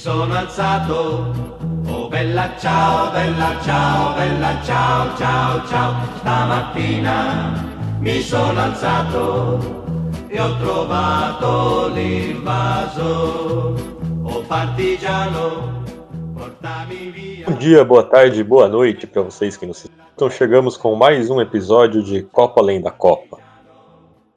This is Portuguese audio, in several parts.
sono alzato, oh bella ciao, bella ciao, bella ciao, ciao, ciao. Stamattina mi sono alzato e ho trovato l'invaso, oh partigiano, portami via. Bom dia, boa tarde, boa noite para vocês que nos escutam. Então chegamos com mais um episódio de Copa Além da Copa.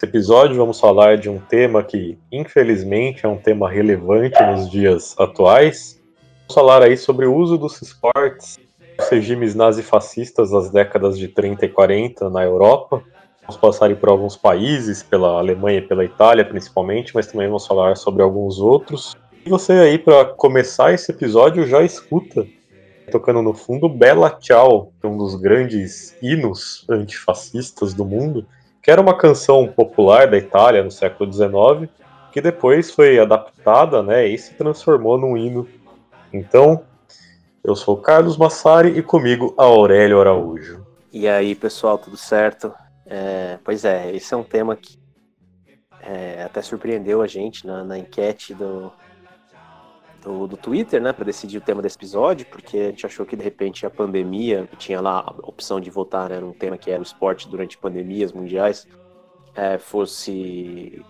Nesse episódio vamos falar de um tema que, infelizmente, é um tema relevante nos dias atuais. Vamos falar aí sobre o uso dos esportes dos regimes nazifascistas das décadas de 30 e 40 na Europa. Vamos passar por alguns países, pela Alemanha e pela Itália principalmente, mas também vamos falar sobre alguns outros. E você aí, para começar esse episódio, já escuta, tocando no fundo, Bella Ciao, é um dos grandes hinos antifascistas do mundo, que era uma canção popular da Itália no século XIX, que depois foi adaptada né, e se transformou num hino. Então, eu sou Carlos Massari e comigo Aurélio Araújo. E aí, pessoal, tudo certo? É, pois é, esse é um tema que é, até surpreendeu a gente na, na enquete do, do, do, Twitter, né, para decidir o tema desse episódio, porque a gente achou que de repente a pandemia, que tinha lá a opção de votar né, num tema que era o esporte durante pandemias mundiais, é, fosse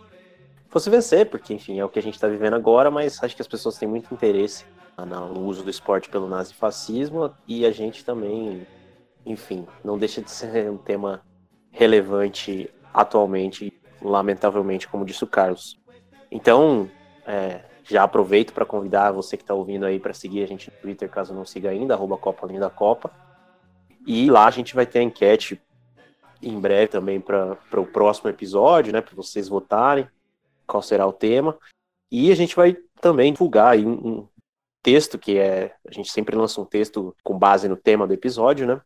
fosse vencer, porque enfim é o que a gente está vivendo agora, mas acho que as pessoas têm muito interesse no uso do esporte pelo nazifascismo e a gente também, enfim, não deixa de ser um tema relevante atualmente, lamentavelmente, como disse o Carlos. Então, é, já aproveito para convidar você que está ouvindo aí para seguir a gente no Twitter, caso não siga ainda, arroba Copa Copa. E lá a gente vai ter a enquete em breve também para o próximo episódio, né? Para vocês votarem qual será o tema. E a gente vai também divulgar um, um texto que é. A gente sempre lança um texto com base no tema do episódio, né?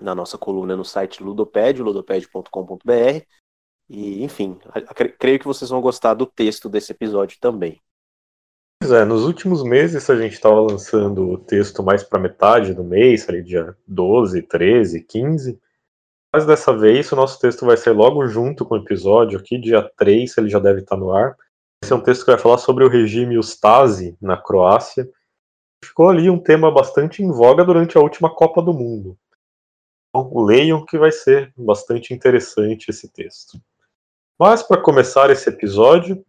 Na nossa coluna no site Ludoped, ludoped.com.br. E, enfim, creio que vocês vão gostar do texto desse episódio também. Pois é, nos últimos meses a gente estava lançando o texto mais para metade do mês, ali dia 12, 13, 15. Mas dessa vez o nosso texto vai ser logo junto com o episódio, aqui dia 3 ele já deve estar no ar. Esse é um texto que vai falar sobre o regime Ustasi na Croácia. Ficou ali um tema bastante em voga durante a última Copa do Mundo. Então, leiam que vai ser bastante interessante esse texto. Mas para começar esse episódio,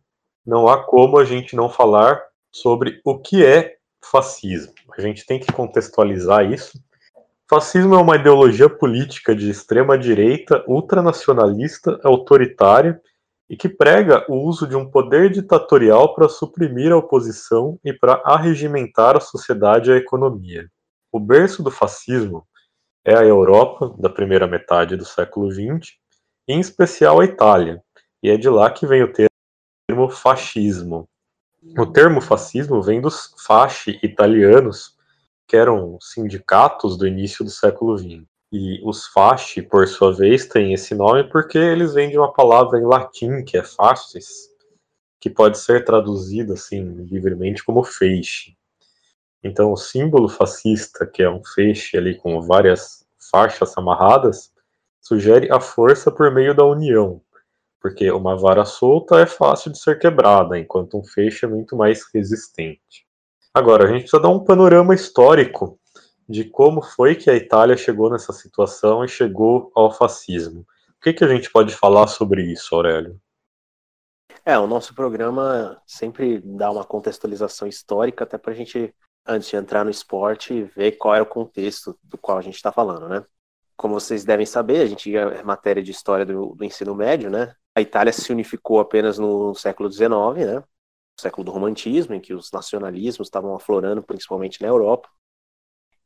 não há como a gente não falar sobre o que é fascismo. A gente tem que contextualizar isso. Fascismo é uma ideologia política de extrema direita, ultranacionalista, autoritária e que prega o uso de um poder ditatorial para suprimir a oposição e para arregimentar a sociedade e a economia. O berço do fascismo é a Europa da primeira metade do século XX, em especial a Itália, e é de lá que vem o termo fascismo, o termo fascismo vem dos fasci italianos, que eram sindicatos do início do século XX. E os fasci, por sua vez, têm esse nome porque eles vêm de uma palavra em latim, que é fascis, que pode ser traduzido assim livremente como feixe. Então, o símbolo fascista, que é um feixe ali com várias faixas amarradas, sugere a força por meio da união, porque uma vara solta é fácil de ser quebrada, enquanto um feixe é muito mais resistente. Agora, a gente precisa dar um panorama histórico de como foi que a Itália chegou nessa situação e chegou ao fascismo. O que, que a gente pode falar sobre isso, Aurélio? É, o nosso programa sempre dá uma contextualização histórica, até para a gente, antes de entrar no esporte, ver qual era o contexto do qual a gente está falando, né? Como vocês devem saber, a gente é matéria de história do, do ensino médio, né? A Itália se unificou apenas no século XIX, né? No século do romantismo, em que os nacionalismos estavam aflorando, principalmente na Europa.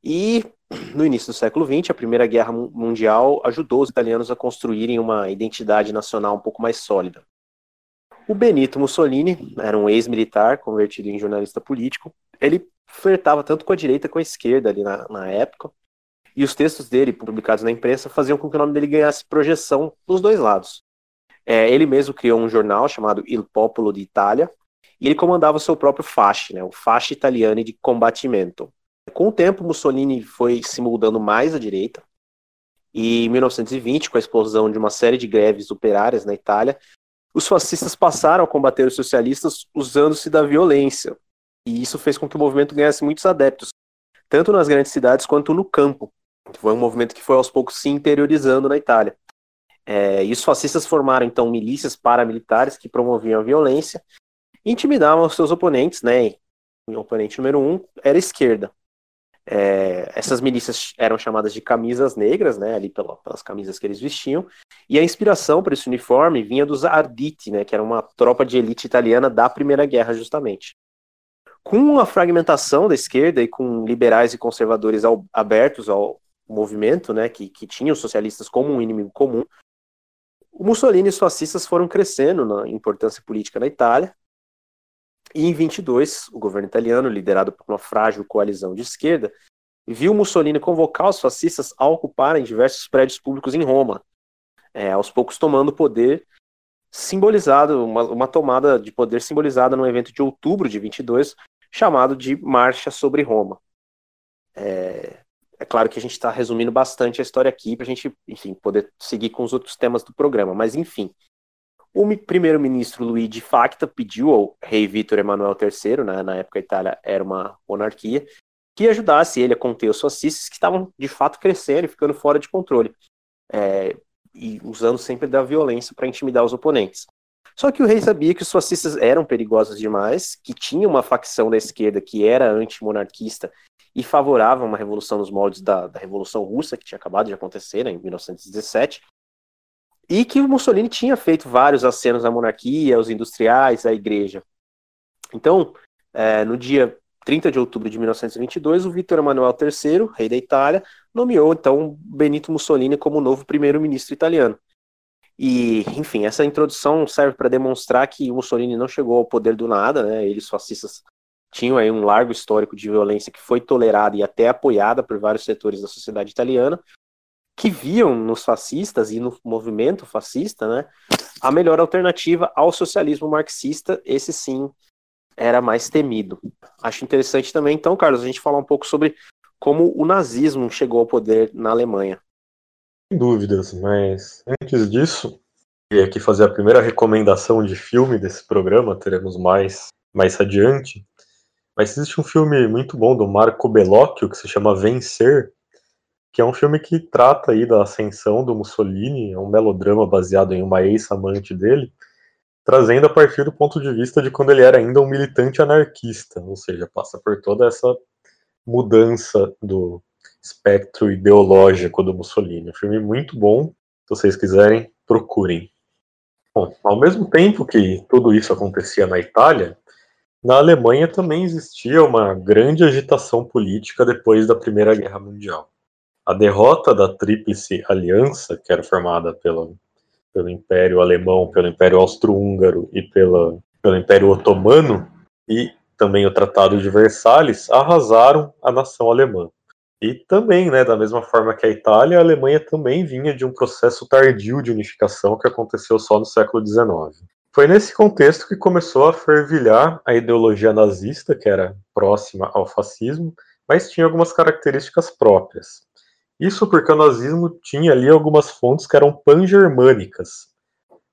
E no início do século XX, a Primeira Guerra Mundial ajudou os italianos a construírem uma identidade nacional um pouco mais sólida. O Benito Mussolini era um ex-militar convertido em jornalista político. Ele flertava tanto com a direita como com a esquerda ali na, na época. E os textos dele, publicados na imprensa, faziam com que o nome dele ganhasse projeção dos dois lados. É, ele mesmo criou um jornal chamado Il Popolo d'Italia, e ele comandava o seu próprio fasci, né, o Fasci Italiani de Combattimento. Com o tempo, Mussolini foi se mudando mais à direita, e em 1920, com a explosão de uma série de greves operárias na Itália, os fascistas passaram a combater os socialistas usando-se da violência. E isso fez com que o movimento ganhasse muitos adeptos, tanto nas grandes cidades quanto no campo. Foi um movimento que foi aos poucos se interiorizando na Itália. É, e os fascistas formaram então milícias paramilitares que promoviam a violência intimidavam os seus oponentes, né? O oponente número um era a esquerda. É, essas milícias eram chamadas de camisas negras, né, ali pelas camisas que eles vestiam, e a inspiração para esse uniforme vinha dos Arditi, né, que era uma tropa de elite italiana da Primeira Guerra, justamente. Com a fragmentação da esquerda e com liberais e conservadores ao, abertos ao movimento, né, que, que tinha os socialistas como um inimigo comum, o Mussolini e os fascistas foram crescendo na importância política na Itália, e em 22, o governo italiano, liderado por uma frágil coalizão de esquerda, viu Mussolini convocar os fascistas a ocuparem diversos prédios públicos em Roma, é, aos poucos tomando poder simbolizado, uma, uma, tomada de poder simbolizada no evento de outubro de 22, chamado de Marcha sobre Roma. É, é claro que a gente está resumindo bastante a história aqui para a gente, enfim, poder seguir com os outros temas do programa, mas enfim, o primeiro-ministro Luigi Facta pediu ao rei Vítor Emanuel III, né, na época a Itália era uma monarquia, que ajudasse ele a conter os fascistas que estavam de fato crescendo e ficando fora de controle, é, e usando sempre da violência para intimidar os oponentes. Só que o rei sabia que os fascistas eram perigosos demais, que tinha uma facção da esquerda que era antimonarquista e favorável a uma revolução nos moldes da, da Revolução Russa, que tinha acabado de acontecer né, em 1917, e que Mussolini tinha feito vários acenos à monarquia, aos industriais, à igreja. Então, é, no dia 30 de outubro de 1922, o Vítor Emanuel III, rei da Itália, nomeou então Benito Mussolini como novo primeiro-ministro italiano. E, enfim, essa introdução serve para demonstrar que Mussolini não chegou ao poder do nada, né? Eles fascistas tinham aí um largo histórico de violência que foi tolerada e até apoiada por vários setores da sociedade italiana, que viam nos fascistas e no movimento fascista, né, a melhor alternativa ao socialismo marxista, esse sim era mais temido. Acho interessante também, então, Carlos, a gente falar um pouco sobre como o nazismo chegou ao poder na Alemanha. Sem dúvidas, mas antes disso, queria aqui fazer a primeira recomendação de filme desse programa, teremos mais mais adiante. Mas existe um filme muito bom do Marco Bellocchio que se chama Vencer, que é um filme que trata aí da ascensão do Mussolini, é um melodrama baseado em uma ex-amante dele, trazendo a partir do ponto de vista de quando ele era ainda um militante anarquista, ou seja, passa por toda essa mudança do espectro ideológico do Mussolini. Um filme muito bom, se vocês quiserem, procurem. Bom, ao mesmo tempo que tudo isso acontecia na Itália, na Alemanha também existia uma grande agitação política depois da Primeira Guerra Mundial. A derrota da Tríplice Aliança, que era formada pelo, Império Alemão, pelo Império Austro-Húngaro e pela, pelo Império Otomano, e também o Tratado de Versalhes, arrasaram a nação alemã. E também, né, da mesma forma que a Itália, a Alemanha também vinha de um processo tardio de unificação que aconteceu só no século XIX. Foi nesse contexto que começou a fervilhar a ideologia nazista, que era próxima ao fascismo, mas tinha algumas características próprias. Isso porque o nazismo tinha ali algumas fontes que eram pan-germânicas,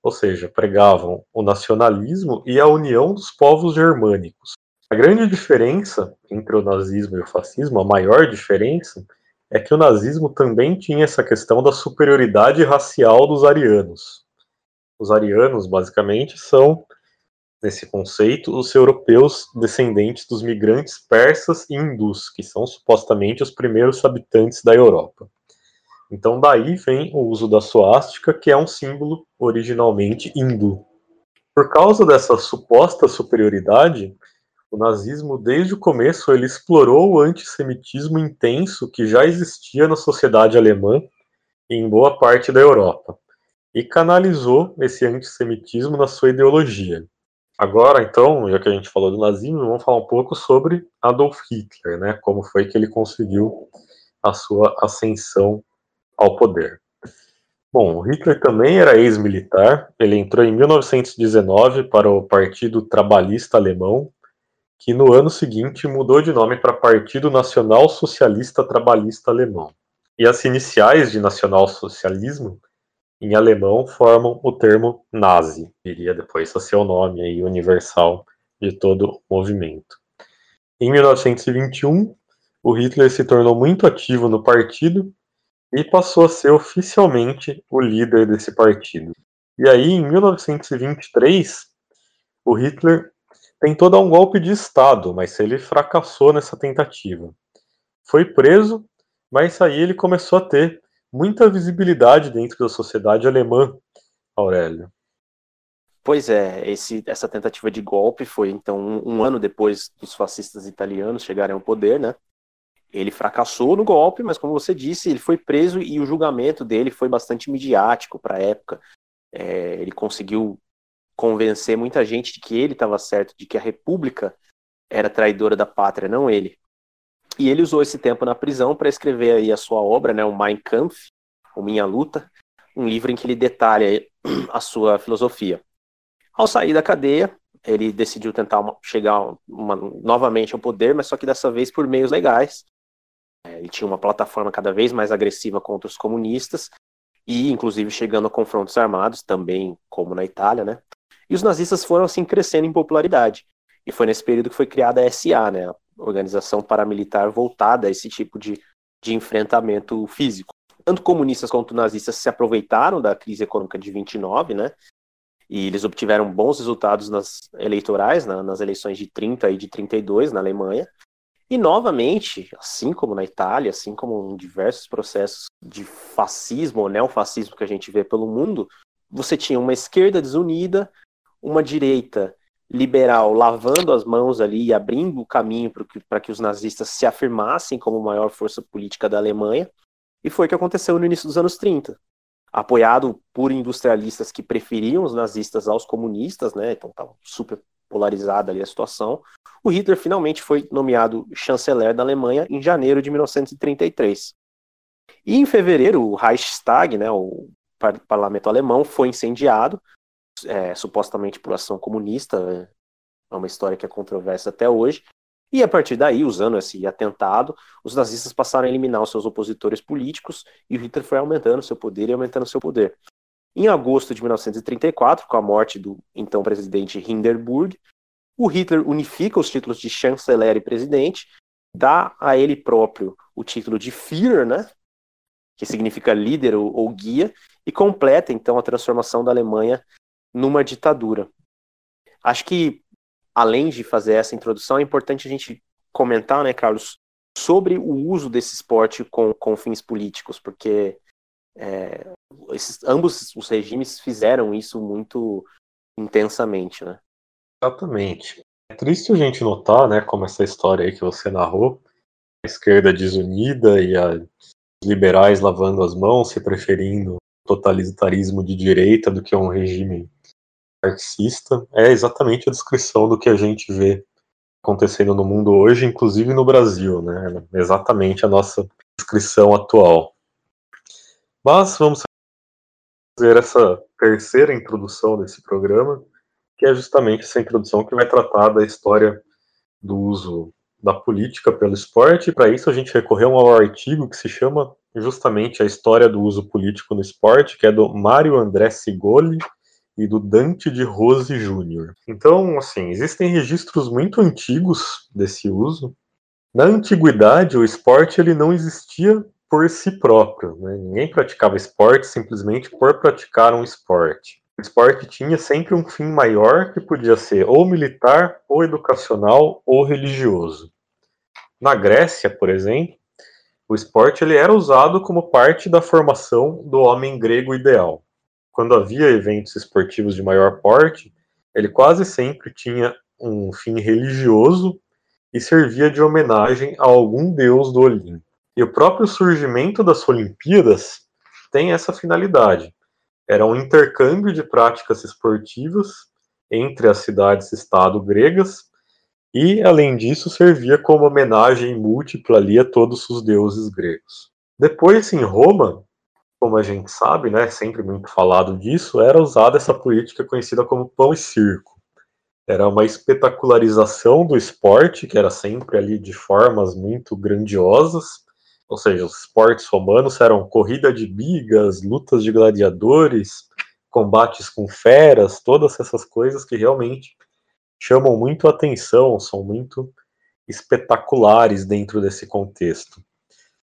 ou seja, pregavam o nacionalismo e a união dos povos germânicos. A grande diferença entre o nazismo e o fascismo, a maior diferença, é que o nazismo também tinha essa questão da superioridade racial dos arianos. Os arianos, basicamente, são nesse conceito os europeus descendentes dos migrantes persas e hindus, que são supostamente os primeiros habitantes da Europa. Então daí vem o uso da suástica, que é um símbolo originalmente hindu. Por causa dessa suposta superioridade, o nazismo desde o começo ele explorou o antissemitismo intenso que já existia na sociedade alemã e em boa parte da Europa. E canalizou esse antissemitismo na sua ideologia. Agora, então, já que a gente falou do nazismo, vamos falar um pouco sobre Adolf Hitler, né? Como foi que ele conseguiu a sua ascensão ao poder. Bom, Hitler também era ex-militar. Ele entrou em 1919 para o Partido Trabalhista Alemão, que no ano seguinte mudou de nome para Partido Nacional Socialista Trabalhista Alemão. E as iniciais de nacional-socialismo em alemão formam o termo nazi, iria depois ser o nome aí universal de todo o movimento. Em 1921, o Hitler se tornou muito ativo no partido e passou a ser oficialmente o líder desse partido. E aí, em 1923, o Hitler tentou dar um golpe de Estado, mas ele fracassou nessa tentativa. Foi preso, mas aí ele começou a ter muita visibilidade dentro da sociedade alemã, Aurélio. Pois é, esse, essa tentativa de golpe foi então um, um, ano depois dos fascistas italianos chegarem ao poder, né? Ele fracassou no golpe, mas como você disse, ele foi preso e o julgamento dele foi bastante midiático para a época. É, ele conseguiu convencer muita gente de que ele estava certo, de que a República era traidora da pátria, não ele. E ele usou esse tempo na prisão para escrever aí a sua obra, né, o Mein Kampf, o Minha Luta, um livro em que ele detalha a sua filosofia. Ao sair da cadeia, ele decidiu tentar uma, chegar uma, novamente ao poder, mas só que dessa vez por meios legais. É, ele tinha uma plataforma cada vez mais agressiva contra os comunistas e, inclusive, chegando a confrontos armados, também como na Itália, né? E os nazistas foram assim crescendo em popularidade. E foi nesse período que foi criada a SA, né? Organização paramilitar voltada a esse tipo de, de enfrentamento físico. Tanto comunistas quanto nazistas se aproveitaram da crise econômica de 29, né? E eles obtiveram bons resultados nas eleitorais, nas eleições de 30 e de 32 na Alemanha. E novamente, assim como na Itália, assim como em diversos processos de fascismo ou neofascismo que a gente vê pelo mundo, você tinha uma esquerda desunida, uma direita liberal lavando as mãos ali e abrindo o caminho para que, que os nazistas se afirmassem como maior força política da Alemanha, e foi o que aconteceu no início dos anos 30. Apoiado por industrialistas que preferiam os nazistas aos comunistas, né, então estava super polarizada ali a situação, o Hitler finalmente foi nomeado chanceler da Alemanha em janeiro de 1933. E em fevereiro, o Reichstag, né, o parlamento alemão, foi incendiado, é, supostamente por ação comunista, é uma história que é controversa até hoje. E a partir daí, usando esse atentado, os nazistas passaram a eliminar os seus opositores políticos e o Hitler foi aumentando seu poder e aumentando seu poder. Em agosto de 1934, com a morte do então presidente Hindenburg, o Hitler unifica os títulos de chanceler e presidente, dá a ele próprio o título de Führer, né, que significa líder ou, ou guia, e completa então a transformação da Alemanha numa ditadura. Acho que, além de fazer essa introdução, é importante a gente comentar, né, Carlos, sobre o uso desse esporte com, com fins políticos, porque é, esses, ambos os regimes fizeram isso muito intensamente, né? Exatamente. É triste a gente notar, né, como essa história aí que você narrou, a esquerda desunida e a liberais lavando as mãos, se preferindo totalitarismo de direita do que um regime marxista é exatamente a descrição do que a gente vê acontecendo no mundo hoje, inclusive no Brasil, né? Exatamente a nossa descrição atual. Mas vamos fazer essa terceira introdução desse programa, que é justamente essa introdução que vai tratar da história do uso da política pelo esporte. Para isso a gente recorreu ao artigo que se chama justamente a história do uso político no esporte, que é do Mário André Sigoli, e do Dante de Rose Júnior. Então, assim, existem registros muito antigos desse uso. Na antiguidade, o esporte ele não existia por si próprio. Né? Ninguém praticava esporte simplesmente por praticar um esporte. O esporte tinha sempre um fim maior que podia ser ou militar, ou educacional, ou religioso. Na Grécia, por exemplo, o esporte ele era usado como parte da formação do homem grego ideal quando havia eventos esportivos de maior porte, ele quase sempre tinha um fim religioso e servia de homenagem a algum deus do Olimpo. E o próprio surgimento das Olimpíadas tem essa finalidade. era um intercâmbio de práticas esportivas entre as cidades-estado gregas e, além disso, servia como homenagem múltipla ali a todos os deuses gregos. Depois, em Roma, como a gente sabe, né, sempre muito falado disso, era usada essa política conhecida como pão e circo. Era uma espetacularização do esporte, que era sempre ali de formas muito grandiosas, ou seja, os esportes romanos eram corrida de bigas, lutas de gladiadores, combates com feras, todas essas coisas que realmente chamam muito a atenção, são muito espetaculares dentro desse contexto.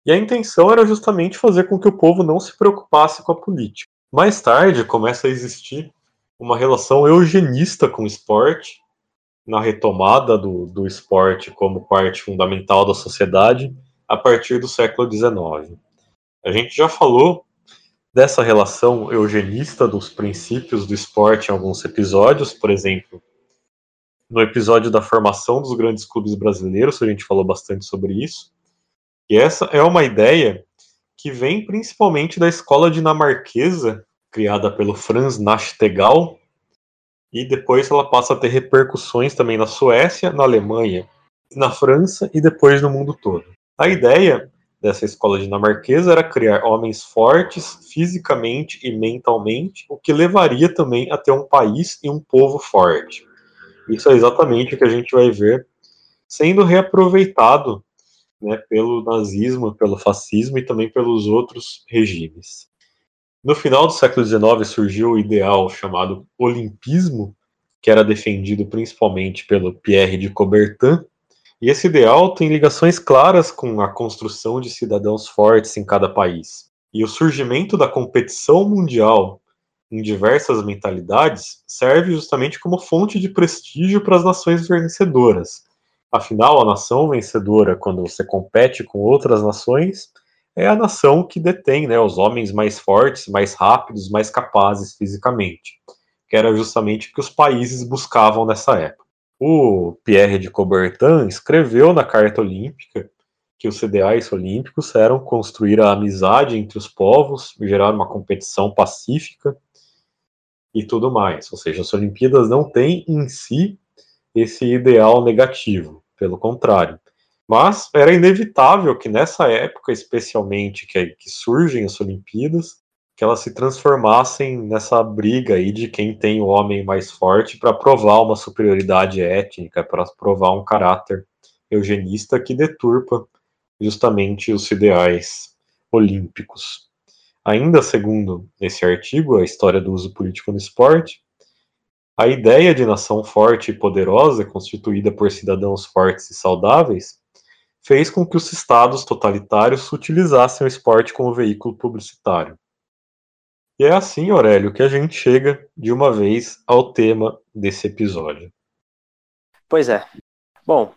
E a intenção era justamente fazer com que o povo não se preocupasse com a política. Mais tarde começa a existir uma relação eugenista com o esporte, na retomada do, do esporte como parte fundamental da sociedade a partir do século XIX. A gente já falou dessa relação eugenista dos princípios do esporte em alguns episódios, por exemplo, no episódio da formação dos grandes clubes brasileiros, a gente falou bastante sobre isso. E essa é uma ideia que vem principalmente da escola dinamarquesa, criada pelo Franz Nachtegaal, e depois ela passa a ter repercussões também na Suécia, na Alemanha, na França e depois no mundo todo. A ideia dessa escola dinamarquesa era criar homens fortes fisicamente e mentalmente, o que levaria também a ter um país e um povo forte. Isso é exatamente o que a gente vai ver sendo reaproveitado né, pelo nazismo, pelo fascismo e também pelos outros regimes. No final do século XIX surgiu o ideal chamado olimpismo, que era defendido principalmente pelo Pierre de Coubertin, e esse ideal tem ligações claras com a construção de cidadãos fortes em cada país. E o surgimento da competição mundial em diversas mentalidades serve justamente como fonte de prestígio para as nações vencedoras, Afinal, a nação vencedora, quando você compete com outras nações, é a nação que detém né, os homens mais fortes, mais rápidos, mais capazes fisicamente, que era justamente o que os países buscavam nessa época. O Pierre de Coubertin escreveu na Carta Olímpica que os ideais olímpicos eram construir a amizade entre os povos, gerar uma competição pacífica e tudo mais. Ou seja, as Olimpíadas não têm em si esse ideal negativo pelo contrário. Mas era inevitável que nessa época, especialmente que, que surgem as Olimpíadas, que elas se transformassem nessa briga aí de quem tem o homem mais forte para provar uma superioridade étnica, para provar um caráter eugenista que deturpa justamente os ideais olímpicos. Ainda segundo esse artigo, a história do uso político no esporte, a ideia de nação forte e poderosa, constituída por cidadãos fortes e saudáveis, fez com que os estados totalitários utilizassem o esporte como veículo publicitário. E é assim, Aurélio, que a gente chega de uma vez ao tema desse episódio. Pois é. Bom,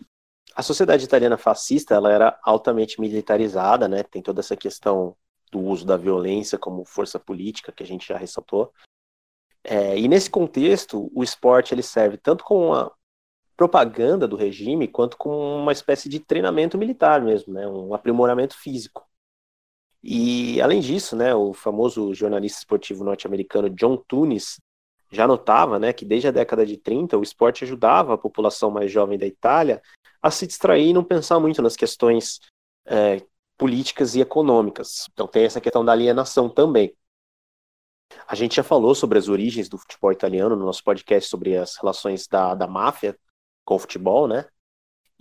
a sociedade italiana fascista ela era altamente militarizada, né? Tem toda essa questão do uso da violência como força política que a gente já ressaltou. É, e nesse contexto, o esporte ele serve tanto como uma propaganda do regime, quanto como uma espécie de treinamento militar mesmo, né, um aprimoramento físico. E, além disso, né, o famoso jornalista esportivo norte-americano John Tunis já notava né, que desde a década de 30 o esporte ajudava a população mais jovem da Itália a se distrair e não pensar muito nas questões é, políticas e econômicas. Então tem essa questão da alienação também. A gente já falou sobre as origens do futebol italiano no nosso podcast sobre as relações da, da máfia com o futebol, né?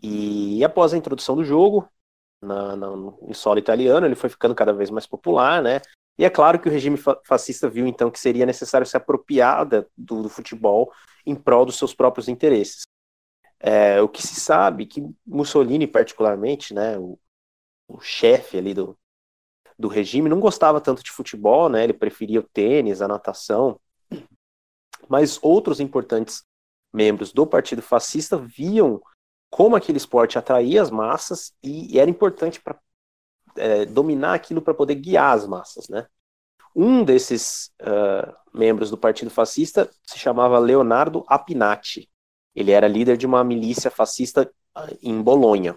E após a introdução do jogo na, na, no solo italiano, ele foi ficando cada vez mais popular, né? E é claro que o regime fascista viu então que seria necessário se apropriar do, do futebol em prol dos seus próprios interesses. É, o que se sabe que Mussolini, particularmente, né, o, o chefe ali do, do regime, não gostava tanto de futebol, né? Ele preferia o tênis, a natação. Mas outros importantes membros do Partido Fascista viam como aquele esporte atraía as massas e, era importante para é, dominar aquilo para poder guiar as massas, né? Um desses uh, membros do Partido Fascista se chamava Leonardo Apinati. Ele era líder de uma milícia fascista em Bolonha.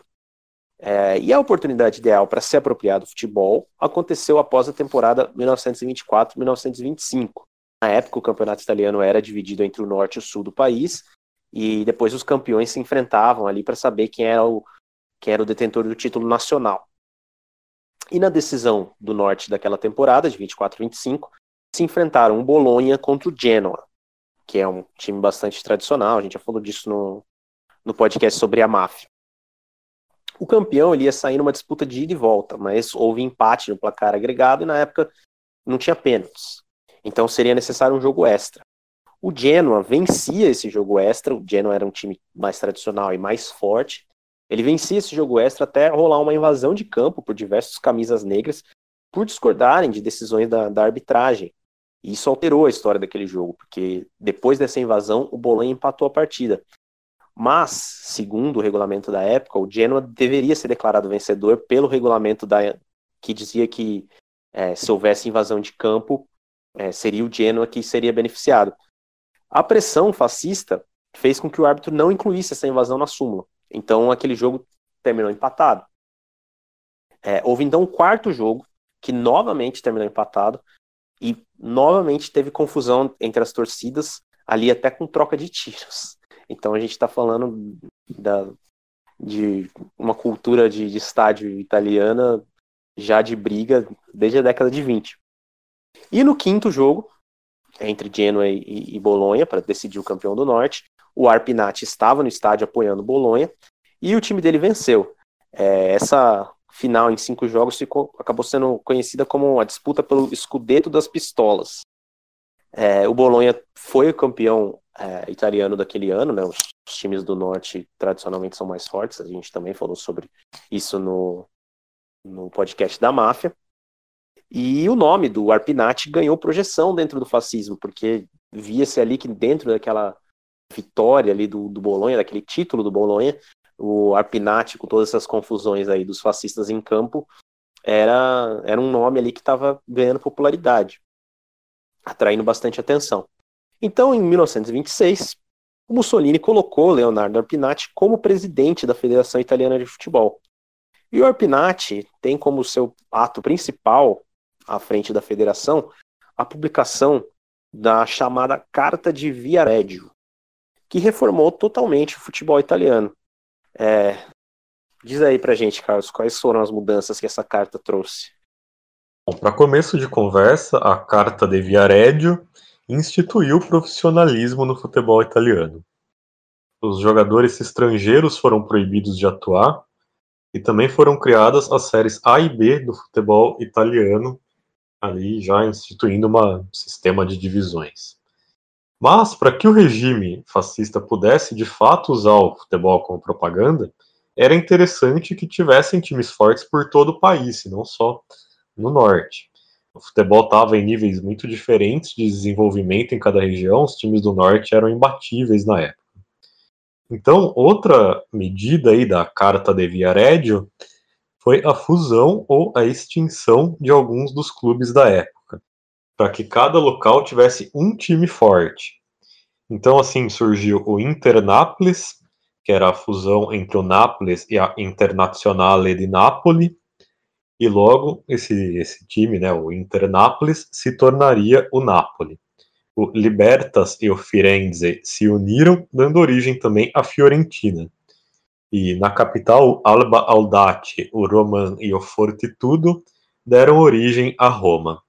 É, e a oportunidade ideal para se apropriar do futebol aconteceu após a temporada 1924-1925, Na época, o campeonato italiano era dividido entre o norte e o sul do país, e depois os campeões se enfrentavam ali para saber quem era, o, quem era o detentor do título nacional. E na decisão do norte daquela temporada, de 24 25, se enfrentaram o Bolonha contra o Genoa, que é um time bastante tradicional, a gente já falou disso no, no podcast sobre a máfia. O campeão ele ia sair numa disputa de ida e volta, mas houve empate no placar agregado e na época não tinha pênaltis. Então seria necessário um jogo extra. O Genoa vencia esse jogo extra, o Genoa era um time mais tradicional e mais forte. Ele vencia esse jogo extra até rolar uma invasão de campo por diversos camisas negras por discordarem de decisões da, da arbitragem. E isso alterou a história daquele jogo, porque depois dessa invasão, o Bolonha empatou a partida. Mas, segundo o regulamento da época, o Genoa deveria ser declarado vencedor pelo regulamento da, que dizia que é, se houvesse invasão de campo, é, seria o Genoa que seria beneficiado. A pressão fascista fez com que o árbitro não incluísse essa invasão na súmula. Então aquele jogo terminou empatado. É, houve então um quarto jogo que novamente terminou empatado e novamente teve confusão entre as torcidas, ali até com troca de tiros. Então a gente está falando da, de uma cultura de, de estádio italiana já de briga desde a década de 20. E no quinto jogo, entre Genoa e, e Bolonha, para decidir o campeão do Norte, o Arpinati estava no estádio apoiando Bolonha e o time dele venceu. É, essa final em cinco jogos ficou, acabou sendo conhecida como a disputa pelo escudeto das pistolas. É, o Bolonha foi o campeão é, italiano daquele ano, né? Os, os, times do norte tradicionalmente são mais fortes. A gente também falou sobre isso no, no podcast da máfia. E o nome do Arpinati ganhou projeção dentro do fascismo, porque via-se ali que dentro daquela vitória ali do, do Bolonha, daquele título do Bolonha, o Arpinati, com todas essas confusões aí dos fascistas em campo, era, era um nome ali que estava ganhando popularidade, atraindo bastante atenção. Então, em 1926, o Mussolini colocou Leonardo Arpinati como presidente da Federação Italiana de Futebol. E o Arpinati tem como seu ato principal à frente da federação a publicação da chamada Carta de Viareggio, que reformou totalmente o futebol italiano. É, diz aí pra gente, Carlos, quais foram as mudanças que essa carta trouxe? Para começo de conversa, a Carta de Viareggio instituiu o profissionalismo no futebol italiano. Os jogadores estrangeiros foram proibidos de atuar e também foram criadas as séries A e B do futebol italiano, ali já instituindo um sistema de divisões. Mas, para que o regime fascista pudesse de fato usar o futebol como propaganda, era interessante que tivessem times fortes por todo o país, e não só no norte. O futebol estava em níveis muito diferentes de desenvolvimento em cada região, os times do norte eram imbatíveis na época. Então, outra medida aí da Carta de Viareggio foi a fusão ou a extinção de alguns dos clubes da época, para que cada local tivesse um time forte. Então, assim, surgiu o Internapolis, que era a fusão entre o Nápoles e a Internazionale di Napoli, e logo esse, esse time, né, o Internapolis, se tornaria o Napoli. O Libertas e o Firenze se uniram, dando origem também à Fiorentina. E na capital, Alba Audate, o Roman e o Fortitudo deram origem a Roma.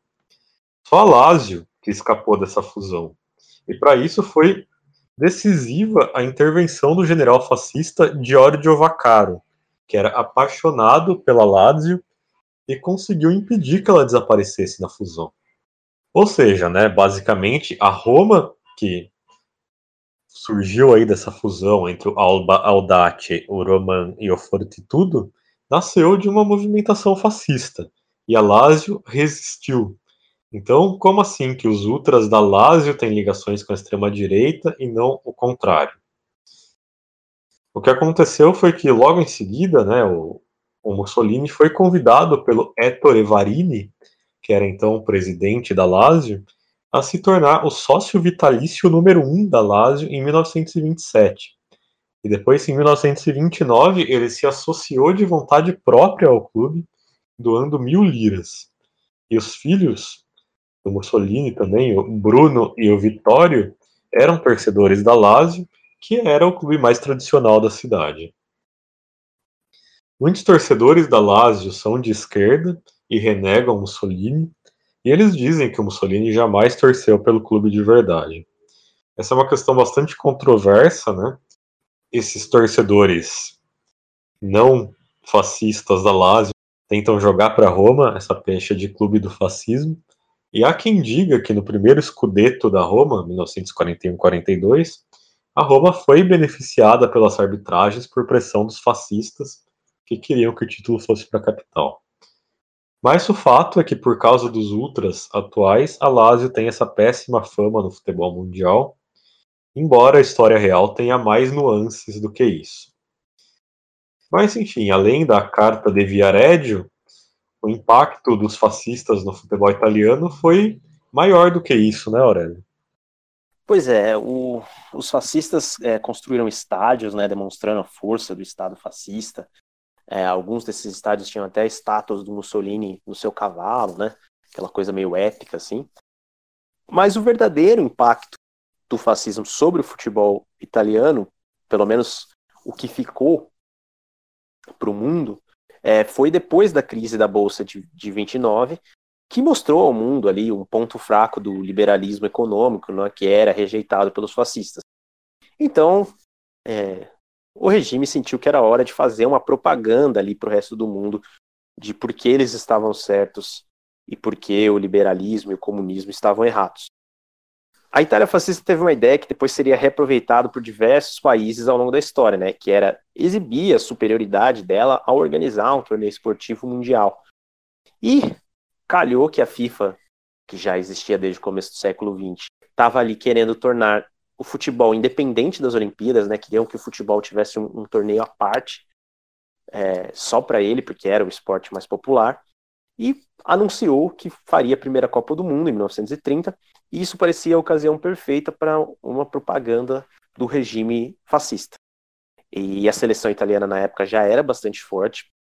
Só a Lazio que escapou dessa fusão. E para isso foi decisiva a intervenção do general fascista Giorgio Vaccaro, que era apaixonado pela Lazio e conseguiu impedir que ela desaparecesse na fusão. Ou seja, né, basicamente a Roma que surgiu aí dessa fusão entre o Alba Audace, o Roman e o Fortitudo, nasceu de uma movimentação fascista, e a Lazio resistiu. Então, como assim que os ultras da Lazio têm ligações com a extrema-direita e não o contrário? O que aconteceu foi que logo em seguida, né, o, o Mussolini foi convidado pelo Ettore Varini, que era então presidente da Lazio, a se tornar o sócio vitalício número um da Lazio em 1927. E depois, em 1929, ele se associou de vontade própria ao clube, doando mil liras. E os filhos do Mussolini também, o Bruno e o Vittorio, eram torcedores da Lazio, que era o clube mais tradicional da cidade. Muitos torcedores da Lazio são de esquerda e renegam Mussolini, e eles dizem que o Mussolini jamais torceu pelo clube de verdade. Essa é uma questão bastante controversa, né? Esses torcedores não fascistas da Lazio tentam jogar para Roma essa pecha de clube do fascismo, e há quem diga que no primeiro escudeto da Roma, 1941-42, a Roma foi beneficiada pelas arbitragens por pressão dos fascistas que queriam que o título fosse para a capital. Mas o fato é que, por causa dos ultras atuais, a Lazio tem essa péssima fama no futebol mundial, embora a história real tenha mais nuances do que isso. Mas, enfim, além da carta de Viareggio, o impacto dos fascistas no futebol italiano foi maior do que isso, né, Aurélio? Pois é, o, os fascistas é, construíram estádios, né, demonstrando a força do Estado fascista. É, alguns desses estádios tinham até estátuas do Mussolini no seu cavalo, né, aquela coisa meio épica, assim. Mas o verdadeiro impacto do fascismo sobre o futebol italiano, pelo menos o que ficou para o mundo, é, foi depois da crise da Bolsa de, de 29, que mostrou ao mundo ali um ponto fraco do liberalismo econômico, né, que era rejeitado pelos fascistas. Então, é, o regime sentiu que era hora de fazer uma propaganda ali para o resto do mundo de por que eles estavam certos e por que o liberalismo e o comunismo estavam errados. A Itália fascista teve uma ideia que depois seria reaproveitado por diversos países ao longo da história, né, que era exibir a superioridade dela ao organizar um torneio esportivo mundial. E calhou que a FIFA, que já existia desde o começo do século XX, estava ali querendo tornar o futebol independente das Olimpíadas, né, queriam que o futebol tivesse um, um torneio à parte, é, só para ele, porque era o esporte mais popular, e anunciou que faria a primeira Copa do Mundo em 1930 e isso parecia a ocasião perfeita para uma propaganda do regime fascista. E a seleção italiana na época já era bastante forte.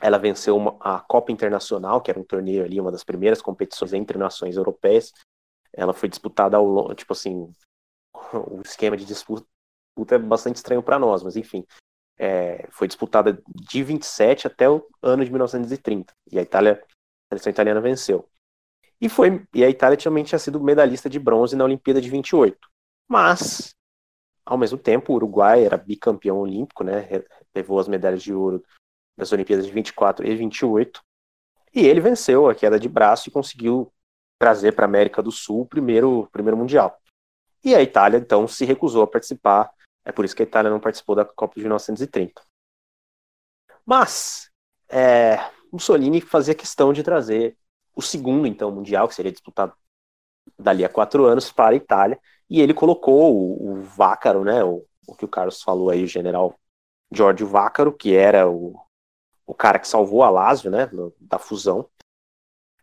Ela venceu uma, a Copa Internacional, que era um torneio ali, uma das primeiras competições entre nações europeias. Ela foi disputada ao longo, tipo assim, o esquema de disputa é bastante estranho para nós, mas enfim, é, foi disputada de 27 até o ano de 1930. E a Itália, a seleção italiana venceu. E, foi, e a Itália também tinha sido medalhista de bronze na Olimpíada de 28. Mas, ao mesmo tempo, o Uruguai era bicampeão olímpico, né? Levou as medalhas de ouro das Olimpíadas de 24 e 28. E ele venceu a queda de braço e conseguiu trazer para a América do Sul o primeiro, primeiro Mundial. E a Itália, então, se recusou a participar. É por isso que a Itália não participou da Copa de 1930. Mas, é, Mussolini fazia questão de trazer o segundo, então, mundial, que seria disputado dali a quatro anos para a Itália, e ele colocou o, o Vácaro, né, o, o, que o Carlos falou aí, o general Giorgio Vácaro, que era o, o cara que salvou a Lazio, né, da fusão,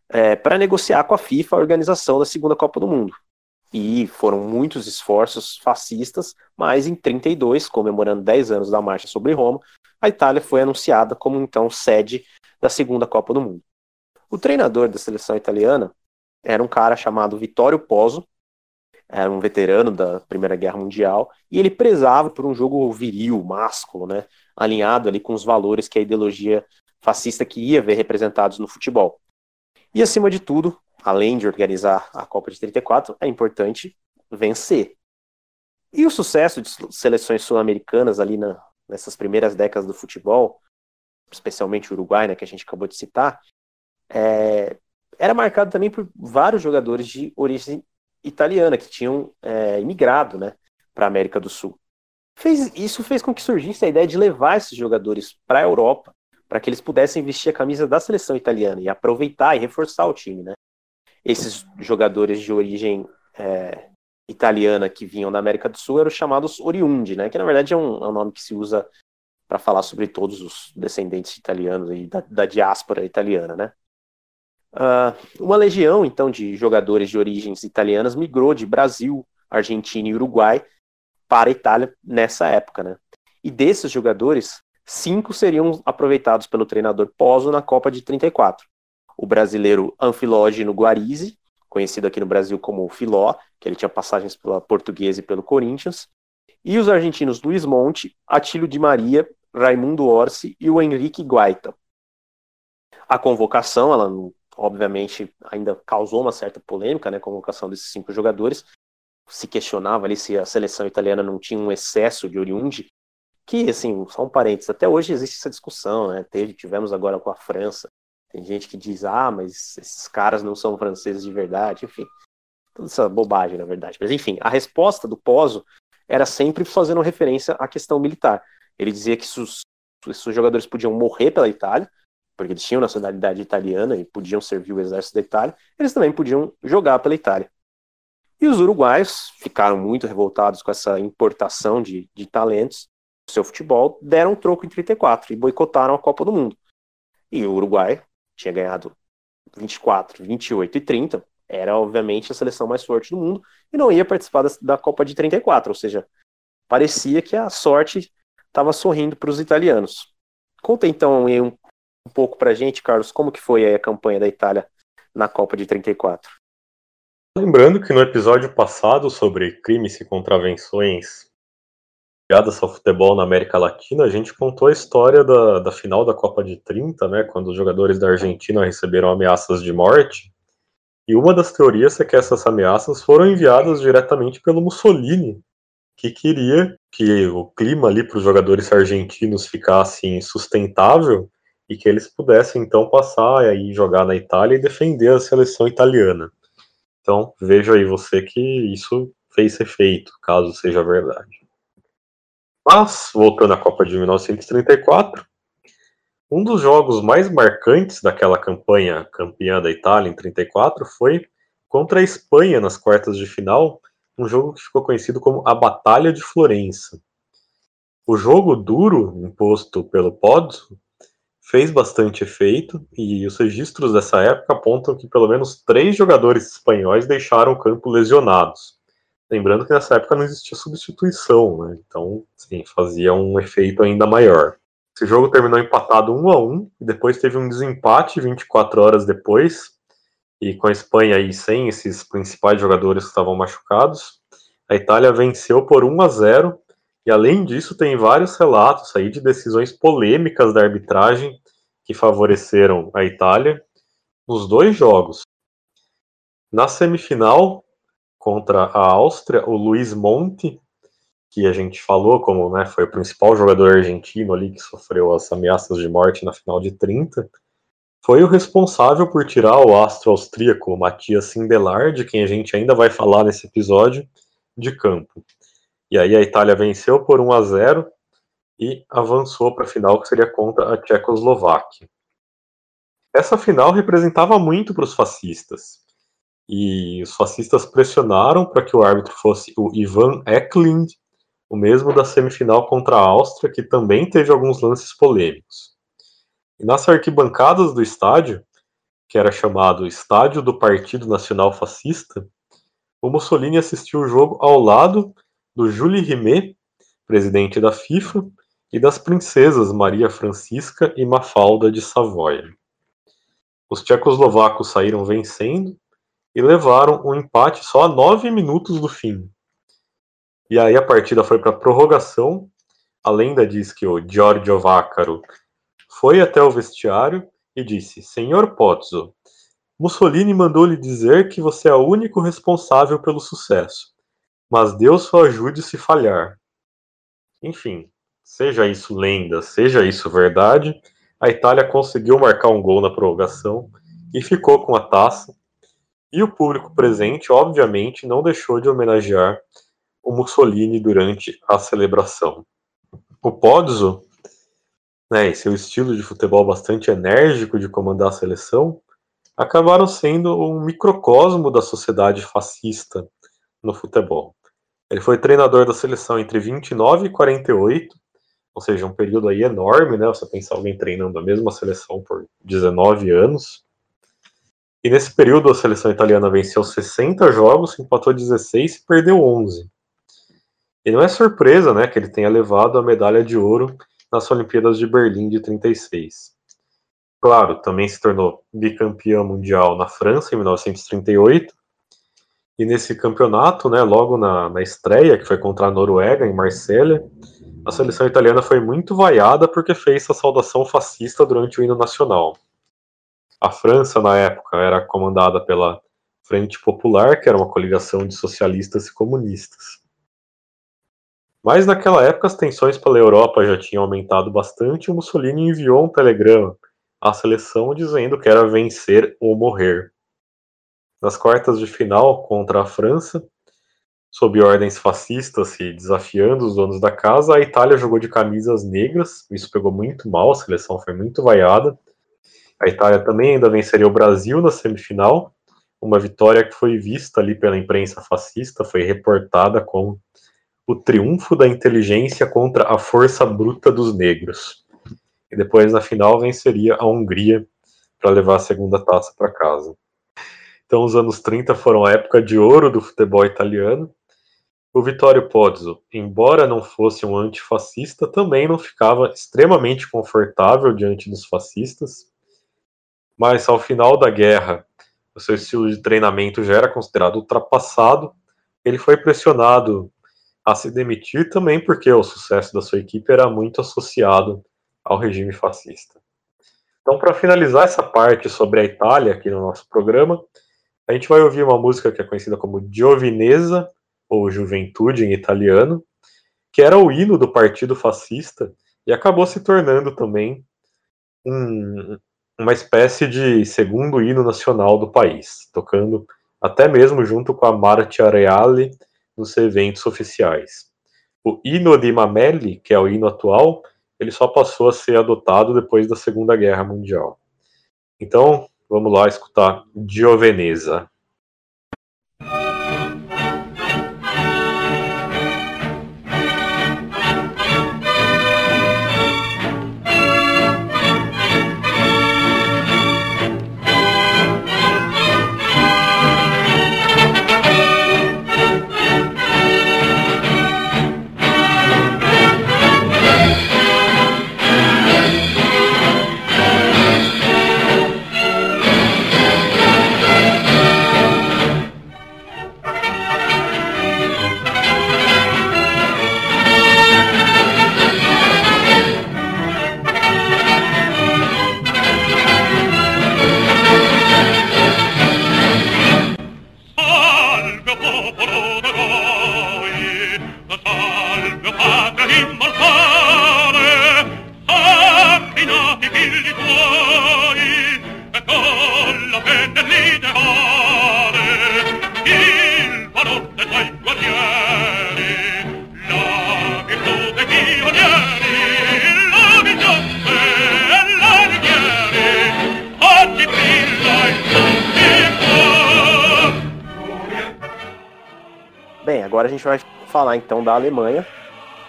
é, para negociar com a FIFA a organização da segunda Copa do Mundo. E foram muitos esforços fascistas, mas em 32, comemorando 10 anos da marcha sobre Roma, a Itália foi anunciada como então sede da segunda Copa do Mundo. O treinador da seleção italiana era um cara chamado Vittorio Pozzo, era um veterano da Primeira Guerra Mundial, e ele prezava por um jogo viril, másculo, né, alinhado ali com os valores que a ideologia fascista queria ver representados no futebol. E acima de tudo, além de organizar a Copa de 34, é importante vencer. E o sucesso de seleções sul-americanas ali na, nessas primeiras décadas do futebol, especialmente o Uruguai, né, que a gente acabou de citar, é, era marcado também por vários jogadores de origem italiana que tinham é, imigrado né, para a América do Sul. Fez, isso fez com que surgisse a ideia de levar esses jogadores para a Europa, para que eles pudessem vestir a camisa da seleção italiana e aproveitar e reforçar o time. Né? Esses jogadores de origem é, italiana que vinham da América do Sul eram chamados oriundi, né? que na verdade é um, é um nome que se usa para falar sobre todos os descendentes italianos e da, da diáspora italiana. Né? Uh, uma legião, então, de jogadores de origens italianas migrou de Brasil, Argentina e Uruguai para a Itália nessa época, né? E desses jogadores, cinco seriam aproveitados pelo treinador Pozzo na Copa de 34. O brasileiro Anfilógeno Guarizzi, conhecido aqui no Brasil como Filó, que ele tinha passagens pela Portuguesa e pelo Corinthians, e os argentinos Luiz Monte, Atílio Di Maria, Raimundo Orsi e o Henrique Guaita. A convocação, ela obviamente ainda causou uma certa polêmica, né, a convocação desses cinco jogadores. Se questionava ali se a seleção italiana não tinha um excesso de oriundi, que, assim, só um parênteses, até hoje existe essa discussão, né, Teve, tivemos agora com a França, tem gente que diz, ah, mas esses caras não são franceses de verdade, enfim, toda essa bobagem, na verdade. Mas, enfim, a resposta do Pozo era sempre fazendo referência à questão militar. Ele dizia que se os, se os jogadores podiam morrer pela Itália, porque eles tinham nacionalidade italiana e podiam servir o exército da Itália, eles também podiam jogar pela Itália. E os uruguaios ficaram muito revoltados com essa importação de, de talentos do seu futebol, deram um troco em 34 e boicotaram a Copa do Mundo. E o Uruguai tinha ganhado 24, 28 e 30, era obviamente a seleção mais forte do mundo e não ia participar da, da Copa de 34, ou seja, parecia que a sorte estava sorrindo para os italianos. Conta então um, um pouco para a gente, Carlos, como que foi a campanha da Itália na Copa de 34? Lembrando que no episódio passado sobre crimes e contravenções ligadas ao futebol na América Latina, a gente contou a história da, da final da Copa de 30, né, quando os jogadores da Argentina receberam ameaças de morte. E uma das teorias é que essas ameaças foram enviadas diretamente pelo Mussolini, que queria que o clima ali para os jogadores argentinos ficasse insustentável e que eles pudessem então passar e jogar na Itália e defender a seleção italiana. Então veja aí você que isso fez efeito, caso seja verdade. Mas, voltando à Copa de 1934, um dos jogos mais marcantes daquela campanha campeã da Itália em 34 foi contra a Espanha nas quartas de final, um jogo que ficou conhecido como a Batalha de Florença. O jogo duro imposto pelo Pozzo fez bastante efeito e os registros dessa época apontam que pelo menos três jogadores espanhóis deixaram o campo lesionados. Lembrando que nessa época não existia substituição, né? então sim, fazia um efeito ainda maior. Esse jogo terminou empatado 1 a 1 e depois teve um desempate 24 horas depois, e com a Espanha aí sem esses principais jogadores que estavam machucados, a Itália venceu por 1 a 0 e além disso, tem vários relatos aí de decisões polêmicas da arbitragem que favoreceram a Itália nos dois jogos. Na semifinal, contra a Áustria, o Luiz Monte, que a gente falou como né, foi o principal jogador argentino ali que sofreu as ameaças de morte na final de 30, foi o responsável por tirar o astro austríaco Matias Sindelar, de quem a gente ainda vai falar nesse episódio, de campo. E aí a Itália venceu por 1 a 0 e avançou para a final que seria contra a Tchecoslováquia. Essa final representava muito para os fascistas. E os fascistas pressionaram para que o árbitro fosse o Ivan Eklund, o mesmo da semifinal contra a Áustria, que também teve alguns lances polêmicos. E nas arquibancadas do estádio, que era chamado Estádio do Partido Nacional Fascista, o Mussolini assistiu o jogo ao lado do Jules Rimet, presidente da FIFA, e das princesas Maria Francisca e Mafalda de Savoia. Os tchecoslovacos saíram vencendo e levaram o um empate só a nove minutos do fim. E aí a partida foi para prorrogação. A lenda diz que o Giorgio Vaccaro foi até o vestiário e disse: Senhor Pozzo, Mussolini mandou lhe dizer que você é o único responsável pelo sucesso mas Deus o ajude se falhar. Enfim, seja isso lenda, seja isso verdade, a Itália conseguiu marcar um gol na prorrogação e ficou com a taça. E o público presente, obviamente, não deixou de homenagear o Mussolini durante a celebração. O Pozzo, né, e seu estilo de futebol bastante enérgico de comandar a seleção, acabaram sendo um microcosmo da sociedade fascista no futebol. Ele foi treinador da seleção entre 29 e 48, ou seja, um período aí enorme, né? Você pensa alguém treinando a mesma seleção por 19 anos. E nesse período a seleção italiana venceu 60 jogos, empatou 16 e perdeu 11. E não é surpresa, né, que ele tenha levado a medalha de ouro nas Olimpíadas de Berlim de 36. Claro, também se tornou bicampeão mundial na França em 1938 E nesse campeonato, né, logo na, na estreia, que foi contra a Noruega, em Marselha, a seleção italiana foi muito vaiada porque fez a saudação fascista durante o hino nacional. A França, na época, era comandada pela Frente Popular, que era uma coligação de socialistas e comunistas. Mas naquela época as tensões pela Europa já tinham aumentado bastante e Mussolini enviou um telegrama à seleção dizendo que era vencer ou morrer. Nas quartas de final contra a França, sob ordens fascistas e desafiando os donos da casa, a Itália jogou de camisas negras, isso pegou muito mal, a seleção foi muito vaiada. A Itália também ainda venceria o Brasil na semifinal, uma vitória que foi vista ali pela imprensa fascista, foi reportada como o triunfo da inteligência contra a força bruta dos negros. E depois, na final, venceria a Hungria para levar a segunda taça para casa. Então, os anos 30 foram a época de ouro do futebol italiano. O Vittorio Pozzo, embora não fosse um antifascista, também não ficava extremamente confortável diante dos fascistas. Mas ao final da guerra, o seu estilo de treinamento já era considerado ultrapassado. Ele foi pressionado a se demitir também porque o sucesso da sua equipe era muito associado ao regime fascista. Então, para finalizar essa parte sobre a Itália aqui no nosso programa, a gente vai ouvir uma música que é conhecida como Giovinezza, ou Juventude em italiano, que era o hino do partido fascista e acabou se tornando também um, uma espécie de segundo hino nacional do país, tocando até mesmo junto com a Marcia Reale nos eventos oficiais. O hino de Mameli, que é o hino atual, ele só passou a ser adotado depois da Segunda Guerra Mundial. Então, vamos lá escutar Gioveneza. Gente vai falar então da Alemanha.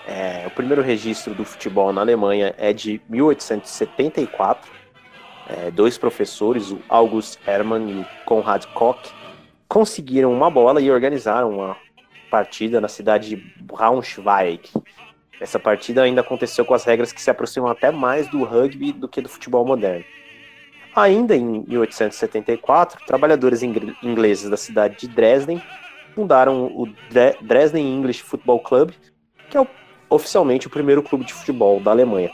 É, o primeiro registro do futebol na Alemanha é de 1874. É, dois professores, o August Hermann e o Konrad Koch, conseguiram uma bola e organizaram uma partida na cidade de Braunschweig. Essa partida ainda aconteceu com as regras que se aproximam até mais do rugby do que do futebol moderno. Ainda em 1874, trabalhadores ingleses da cidade de Dresden fundaram o Dresden English Football Club, que é o, oficialmente o primeiro clube de futebol da Alemanha.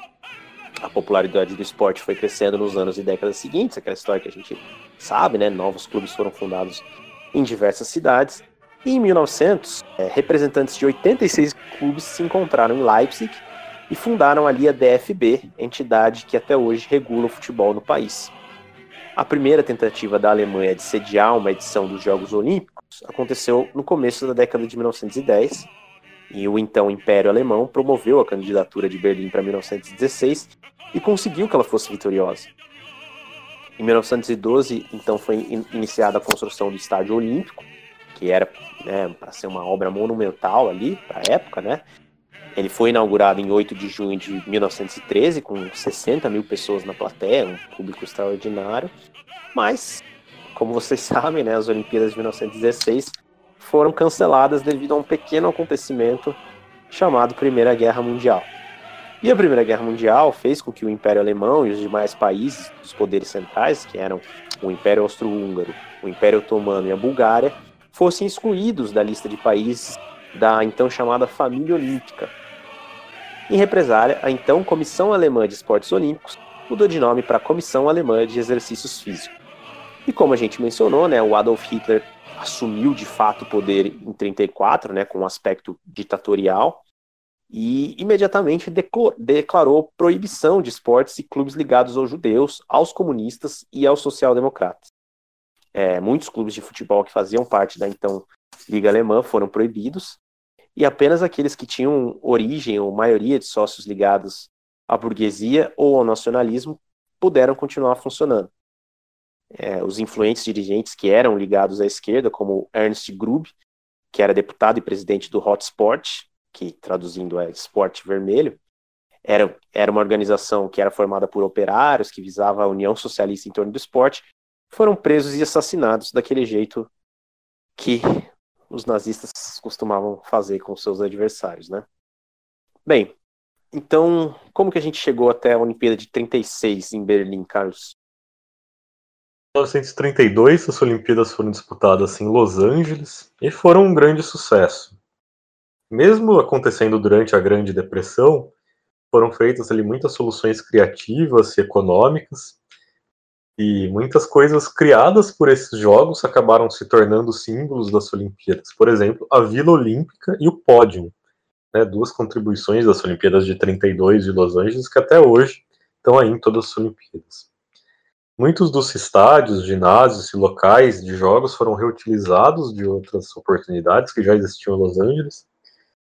A popularidade do esporte foi crescendo nos anos e décadas seguintes, aquela história que a gente sabe, né? Novos clubes foram fundados em diversas cidades. E em 1900, é, representantes de 86 clubes se encontraram em Leipzig e fundaram ali a DFB, entidade que até hoje regula o futebol no país. A primeira tentativa da Alemanha de sediar uma edição dos Jogos Olímpicos aconteceu no começo da década de 1910 e o então Império Alemão promoveu a candidatura de Berlim para 1916 e conseguiu que ela fosse vitoriosa. Em 1912, então, foi iniciada a construção do Estádio Olímpico, que era né, para ser uma obra monumental ali, para a época, né? Ele foi inaugurado em 8 de junho de 1913, com 60 mil pessoas na plateia, um público extraordinário, mas como vocês sabem, né, as Olimpíadas de 1916 foram canceladas devido a um pequeno acontecimento chamado Primeira Guerra Mundial. E a Primeira Guerra Mundial fez com que o Império Alemão e os demais países dos poderes centrais, que eram o Império Austro-Húngaro, o Império Otomano e a Bulgária, fossem excluídos da lista de países da então chamada Família Olímpica. Em represália, a então Comissão Alemã de Esportes Olímpicos mudou de nome para Comissão Alemã de Exercícios Físicos. E como a gente mencionou, né, o Adolf Hitler assumiu de fato o poder em 34, né, com um aspecto ditatorial, e imediatamente declarou proibição de esportes e clubes ligados aos judeus, aos comunistas e aos social-democratas. É, muitos clubes de futebol que faziam parte da então Liga Alemã foram proibidos, e apenas aqueles que tinham origem ou maioria de sócios ligados à burguesia ou ao nacionalismo puderam continuar funcionando. É, os influentes dirigentes que eram ligados à esquerda, como Ernst Grub, que era deputado e presidente do Hotspot, que traduzindo é Esporte Vermelho, era, era uma organização que era formada por operários, que visava a união socialista em torno do esporte, foram presos e assassinados daquele jeito que os nazistas costumavam fazer com seus adversários, né? Bem, então, como que a gente chegou até a Olimpíada de 36 em Berlim, Carlos? Em 1932, as Olimpíadas foram disputadas em Los Angeles e foram um grande sucesso. Mesmo acontecendo durante a Grande Depressão, foram feitas ali muitas soluções criativas e econômicas, e muitas coisas criadas por esses jogos acabaram se tornando símbolos das Olimpíadas. Por exemplo, a Vila Olímpica e o Pódio, né, duas contribuições das Olimpíadas de 32 de Los Angeles que até hoje estão aí em todas as Olimpíadas. Muitos dos estádios, ginásios e locais de jogos foram reutilizados de outras oportunidades que já existiam em Los Angeles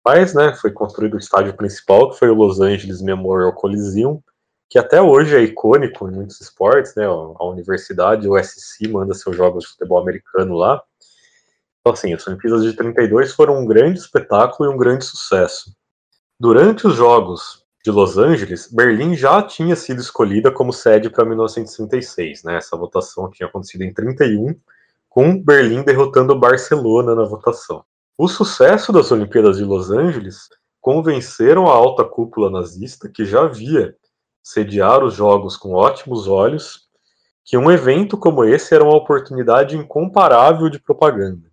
mas, né, foi construído o estádio principal, que foi o Los Angeles Memorial Coliseum, que até hoje é icônico em muitos esportes, né, a universidade, o SC, manda seus jogos de futebol americano lá. Então, assim, as Olimpíadas de 32 foram um grande espetáculo e um grande sucesso. Durante os Jogos de Los Angeles, Berlim já tinha sido escolhida como sede para 1936, né, essa votação tinha acontecido em 31, com Berlim derrotando Barcelona na votação. O sucesso das Olimpíadas de Los Angeles convenceram a alta cúpula nazista, que já via sediar os Jogos com ótimos olhos, que um evento como esse era uma oportunidade incomparável de propaganda.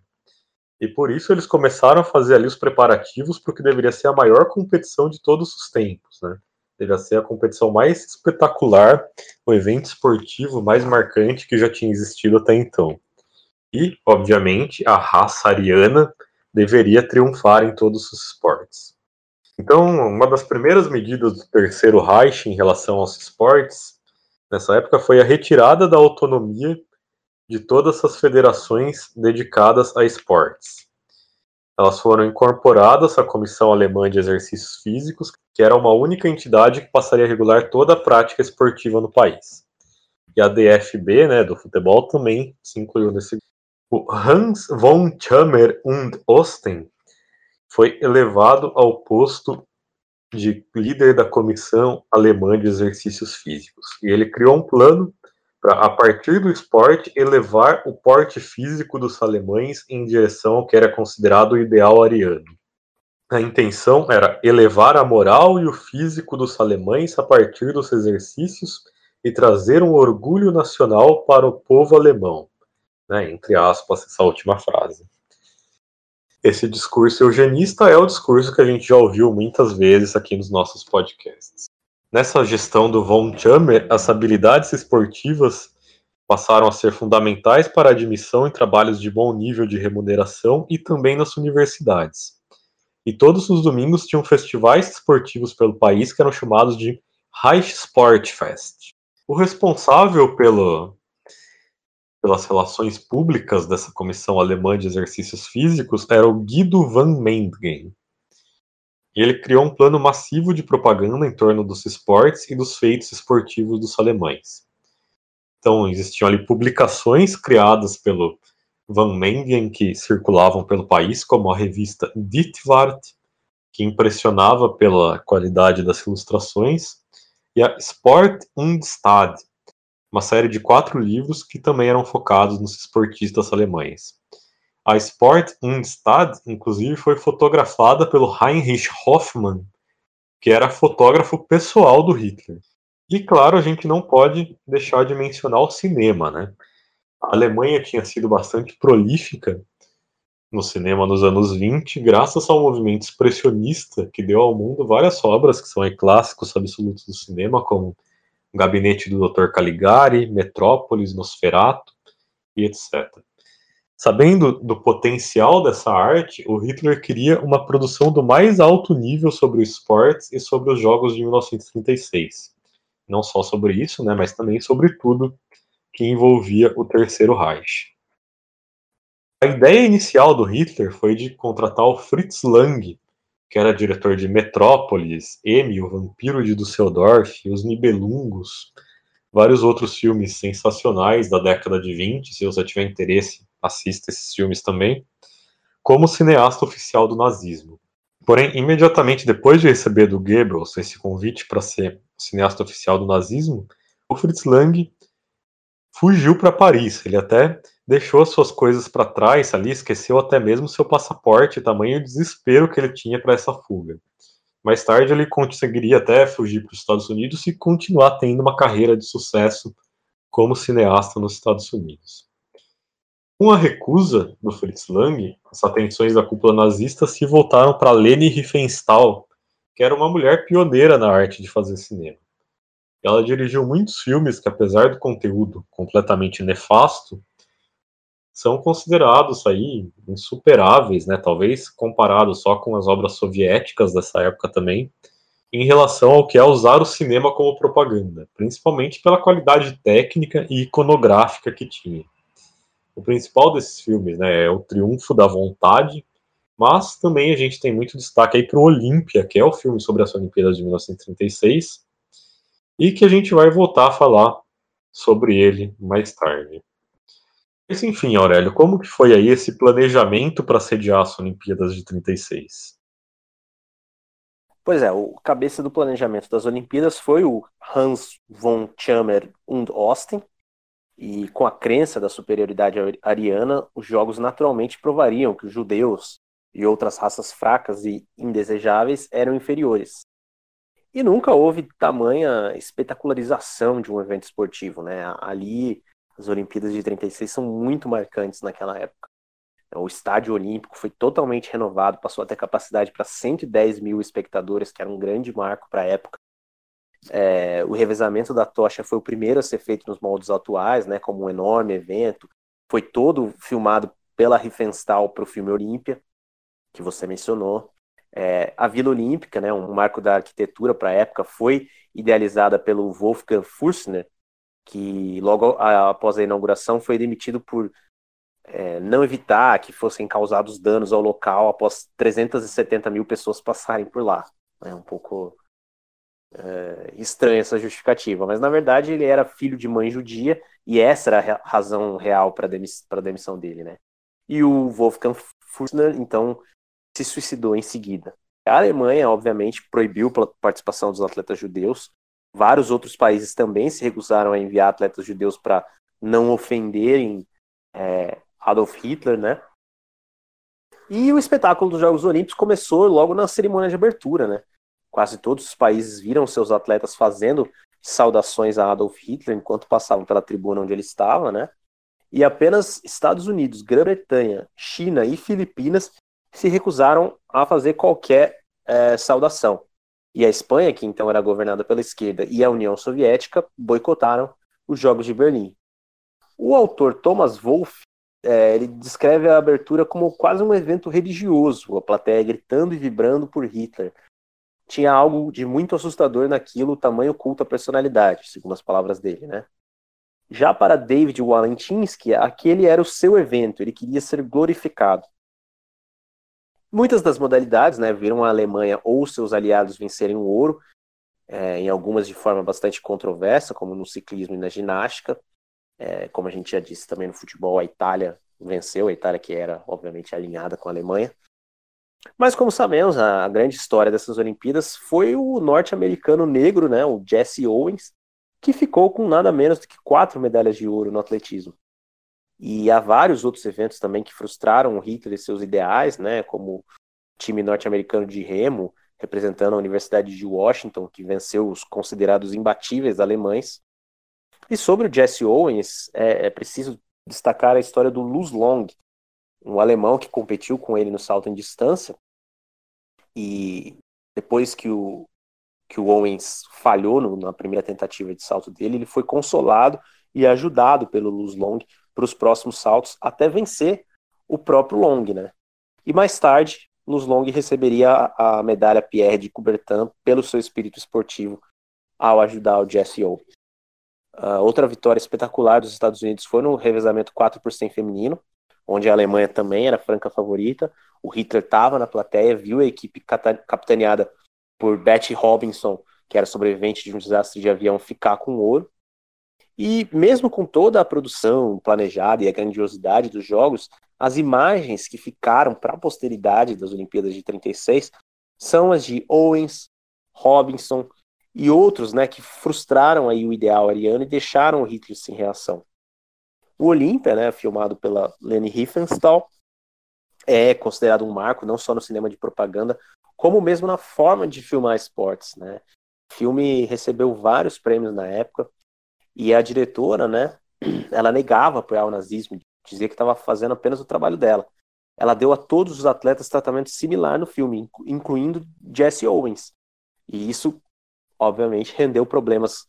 E por isso eles começaram a fazer ali os preparativos para o que deveria ser a maior competição de todos os tempos, né? Deveria ser a competição mais espetacular, o evento esportivo mais marcante que já tinha existido até então. E, obviamente, a raça ariana deveria triunfar em todos os esportes. Então, uma das primeiras medidas do Terceiro Reich em relação aos esportes, nessa época, foi a retirada da autonomia de todas as federações dedicadas a esportes. Elas foram incorporadas à Comissão Alemã de Exercícios Físicos, que era uma única entidade que passaria a regular toda a prática esportiva no país. E a DFB, né, do futebol, também se incluiu nesse o Hans von Chammer und Osten foi elevado ao posto de líder da Comissão Alemã de Exercícios Físicos. E ele criou um plano para, a partir do esporte, elevar o porte físico dos alemães em direção ao que era considerado o ideal ariano. A intenção era elevar a moral e o físico dos alemães a partir dos exercícios e trazer um orgulho nacional para o povo alemão né, entre aspas, essa última frase. Esse discurso eugenista é o discurso que a gente já ouviu muitas vezes aqui nos nossos podcasts. Nessa gestão do Von Chammer, as habilidades esportivas passaram a ser fundamentais para a admissão em trabalhos de bom nível de remuneração e também nas universidades. E todos os domingos tinham festivais esportivos pelo país que eram chamados de Reich Sportfest. O responsável pelo, pelas relações públicas dessa comissão alemã de exercícios físicos era o Guido van Mendgen. E ele criou um plano massivo de propaganda em torno dos esportes e dos feitos esportivos dos alemães. Então, existiam ali publicações criadas pelo Van Mendgen que circulavam pelo país, como a revista Ditwart, que impressionava pela qualidade das ilustrações, e a Sport und Stad, uma série de quatro livros que também eram focados nos esportistas alemães. A Sport und Stad, inclusive, foi fotografada pelo Heinrich Hoffmann, que era fotógrafo pessoal do Hitler. E claro, a gente não pode deixar de mencionar o cinema, né? A Alemanha tinha sido bastante prolífica no cinema nos anos 20, graças ao movimento expressionista que deu ao mundo várias obras que são clássicos absolutos do cinema, como O Gabinete do Dr. Caligari, Metrópolis, Nosferatu e etc. Sabendo do potencial dessa arte, o Hitler queria uma produção do mais alto nível sobre o esportes e sobre os jogos de 1936. Não só sobre isso, né, mas também sobre tudo que envolvia o Terceiro Reich. A ideia inicial do Hitler foi de contratar o Fritz Lang, que era diretor de Metrópolis, M, o Vampiro de Düsseldorf, Os Nibelungos, vários outros filmes sensacionais da década de 20. Se você tiver interesse, assista esses filmes também, como cineasta oficial do nazismo. Porém, imediatamente depois de receber do Goebbels esse convite para ser cineasta oficial do nazismo, o Fritz Lang fugiu para Paris. Ele até deixou suas coisas para trás ali, esqueceu até mesmo seu passaporte, tamanho desespero que ele tinha para essa fuga. Mais tarde ele conseguiria até fugir para os Estados Unidos e continuar tendo uma carreira de sucesso como cineasta nos Estados Unidos. Com a recusa do Fritz Lang, as atenções da cúpula nazista se voltaram para Leni Riefenstahl, que era uma mulher pioneira na arte de fazer cinema. Ela dirigiu muitos filmes que, apesar do conteúdo completamente nefasto, são considerados aí insuperáveis, né? Talvez comparado só com as obras soviéticas dessa época também, em relação ao que é usar o cinema como propaganda, principalmente pela qualidade técnica e iconográfica que tinha. O principal desses filmes, né, é o Triunfo da Vontade, mas também a gente tem muito destaque aí para o Olímpia, que é o filme sobre as Olimpíadas de 1936, e que a gente vai voltar a falar sobre ele mais tarde. Mas enfim, Aurélio, como que foi aí esse planejamento para sediar as Olimpíadas de 36? Pois é, o cabeça do planejamento das Olimpíadas foi o Hans von Chammer und Osten, e com a crença da superioridade ariana, os jogos naturalmente provariam que os judeus e outras raças fracas e indesejáveis eram inferiores. E nunca houve tamanha espetacularização de um evento esportivo, né? Ali, as Olimpíadas de 36 são muito marcantes naquela época. O estádio olímpico foi totalmente renovado, passou a ter capacidade para 110 mil espectadores, que era um grande marco para a época. É, o revezamento da tocha foi o primeiro a ser feito nos moldes atuais, né, como um enorme evento. Foi todo filmado pela Riefenstahl para o filme Olímpia, que você mencionou. É, a Vila Olímpica, né, um marco da arquitetura para a época, foi idealizada pelo Wolfgang Furstner, que logo após a inauguração foi demitido por é, não evitar que fossem causados danos ao local após 370 mil pessoas passarem por lá. É um pouco é, estranha essa justificativa, mas na verdade ele era filho de mãe judia e essa era a razão real para a demissão dele, né? E o Wolfgang Furstner, então, se suicidou em seguida. A Alemanha, obviamente, proibiu a participação dos atletas judeus. Vários outros países também se recusaram a enviar atletas judeus para não ofenderem é, Adolf Hitler, né? E o espetáculo dos Jogos Olímpicos começou logo na cerimônia de abertura, né? Quase todos os países viram seus atletas fazendo saudações a Adolf Hitler enquanto passavam pela tribuna onde ele estava, né? E apenas Estados Unidos, Grã-Bretanha, China e Filipinas se recusaram a fazer qualquer é, saudação. E a Espanha, que então era governada pela esquerda, e a União Soviética boicotaram os Jogos de Berlim. O autor Thomas Wolff é, ele descreve a abertura como quase um evento religioso, a plateia gritando e vibrando por Hitler. Tinha algo de muito assustador naquilo, o tamanho culto à personalidade, segundo as palavras dele, né? Já para David Walentinsky, aquele era o seu evento, ele queria ser glorificado. Muitas das modalidades né, viram a Alemanha ou seus aliados vencerem o ouro, é, em algumas de forma bastante controversa, como no ciclismo e na ginástica. É, como a gente já disse também no futebol, a Itália venceu, a Itália que era, obviamente, alinhada com a Alemanha. Mas como sabemos, a grande história dessas Olimpíadas foi o norte-americano negro, né, o Jesse Owens, que ficou com nada menos do que quatro medalhas de ouro no atletismo. E há vários outros eventos também que frustraram o Hitler e seus ideais, né, como o time norte-americano de remo, representando a Universidade de Washington, que venceu os considerados imbatíveis alemães. E sobre o Jesse Owens, é, é preciso destacar a história do Luz Long. Um alemão que competiu com ele no salto em distância. E depois que o, que o Owens falhou no, na primeira tentativa de salto dele, ele foi consolado e ajudado pelo Luz Long para os próximos saltos até vencer o próprio Long, né? E mais tarde, Luz Long receberia a, a medalha Pierre de Coubertin pelo seu espírito esportivo ao ajudar o Jesse Owens. Uh, outra vitória espetacular dos Estados Unidos foi no revezamento 4 por 100 feminino, onde a Alemanha também era franca favorita. O Hitler estava na plateia, viu a equipe capitaneada por Betty Robinson, que era sobrevivente de um desastre de avião, ficar com ouro. E mesmo com toda a produção planejada e a grandiosidade dos jogos, as imagens que ficaram para a posteridade das Olimpíadas de 36 são as de Owens, Robinson e outros, né, que frustraram aí o ideal ariano e deixaram o Hitler sem reação. O Olímpia, né, filmado pela Leni Riefenstahl, é considerado um marco não só no cinema de propaganda, como mesmo na forma de filmar esportes, né? O filme recebeu vários prêmios na época e a diretora, né, ela negava apoiar o nazismo, dizia que estava fazendo apenas o trabalho dela. Ela deu a todos os atletas tratamento similar no filme, incluindo Jesse Owens. E isso, obviamente, rendeu problemas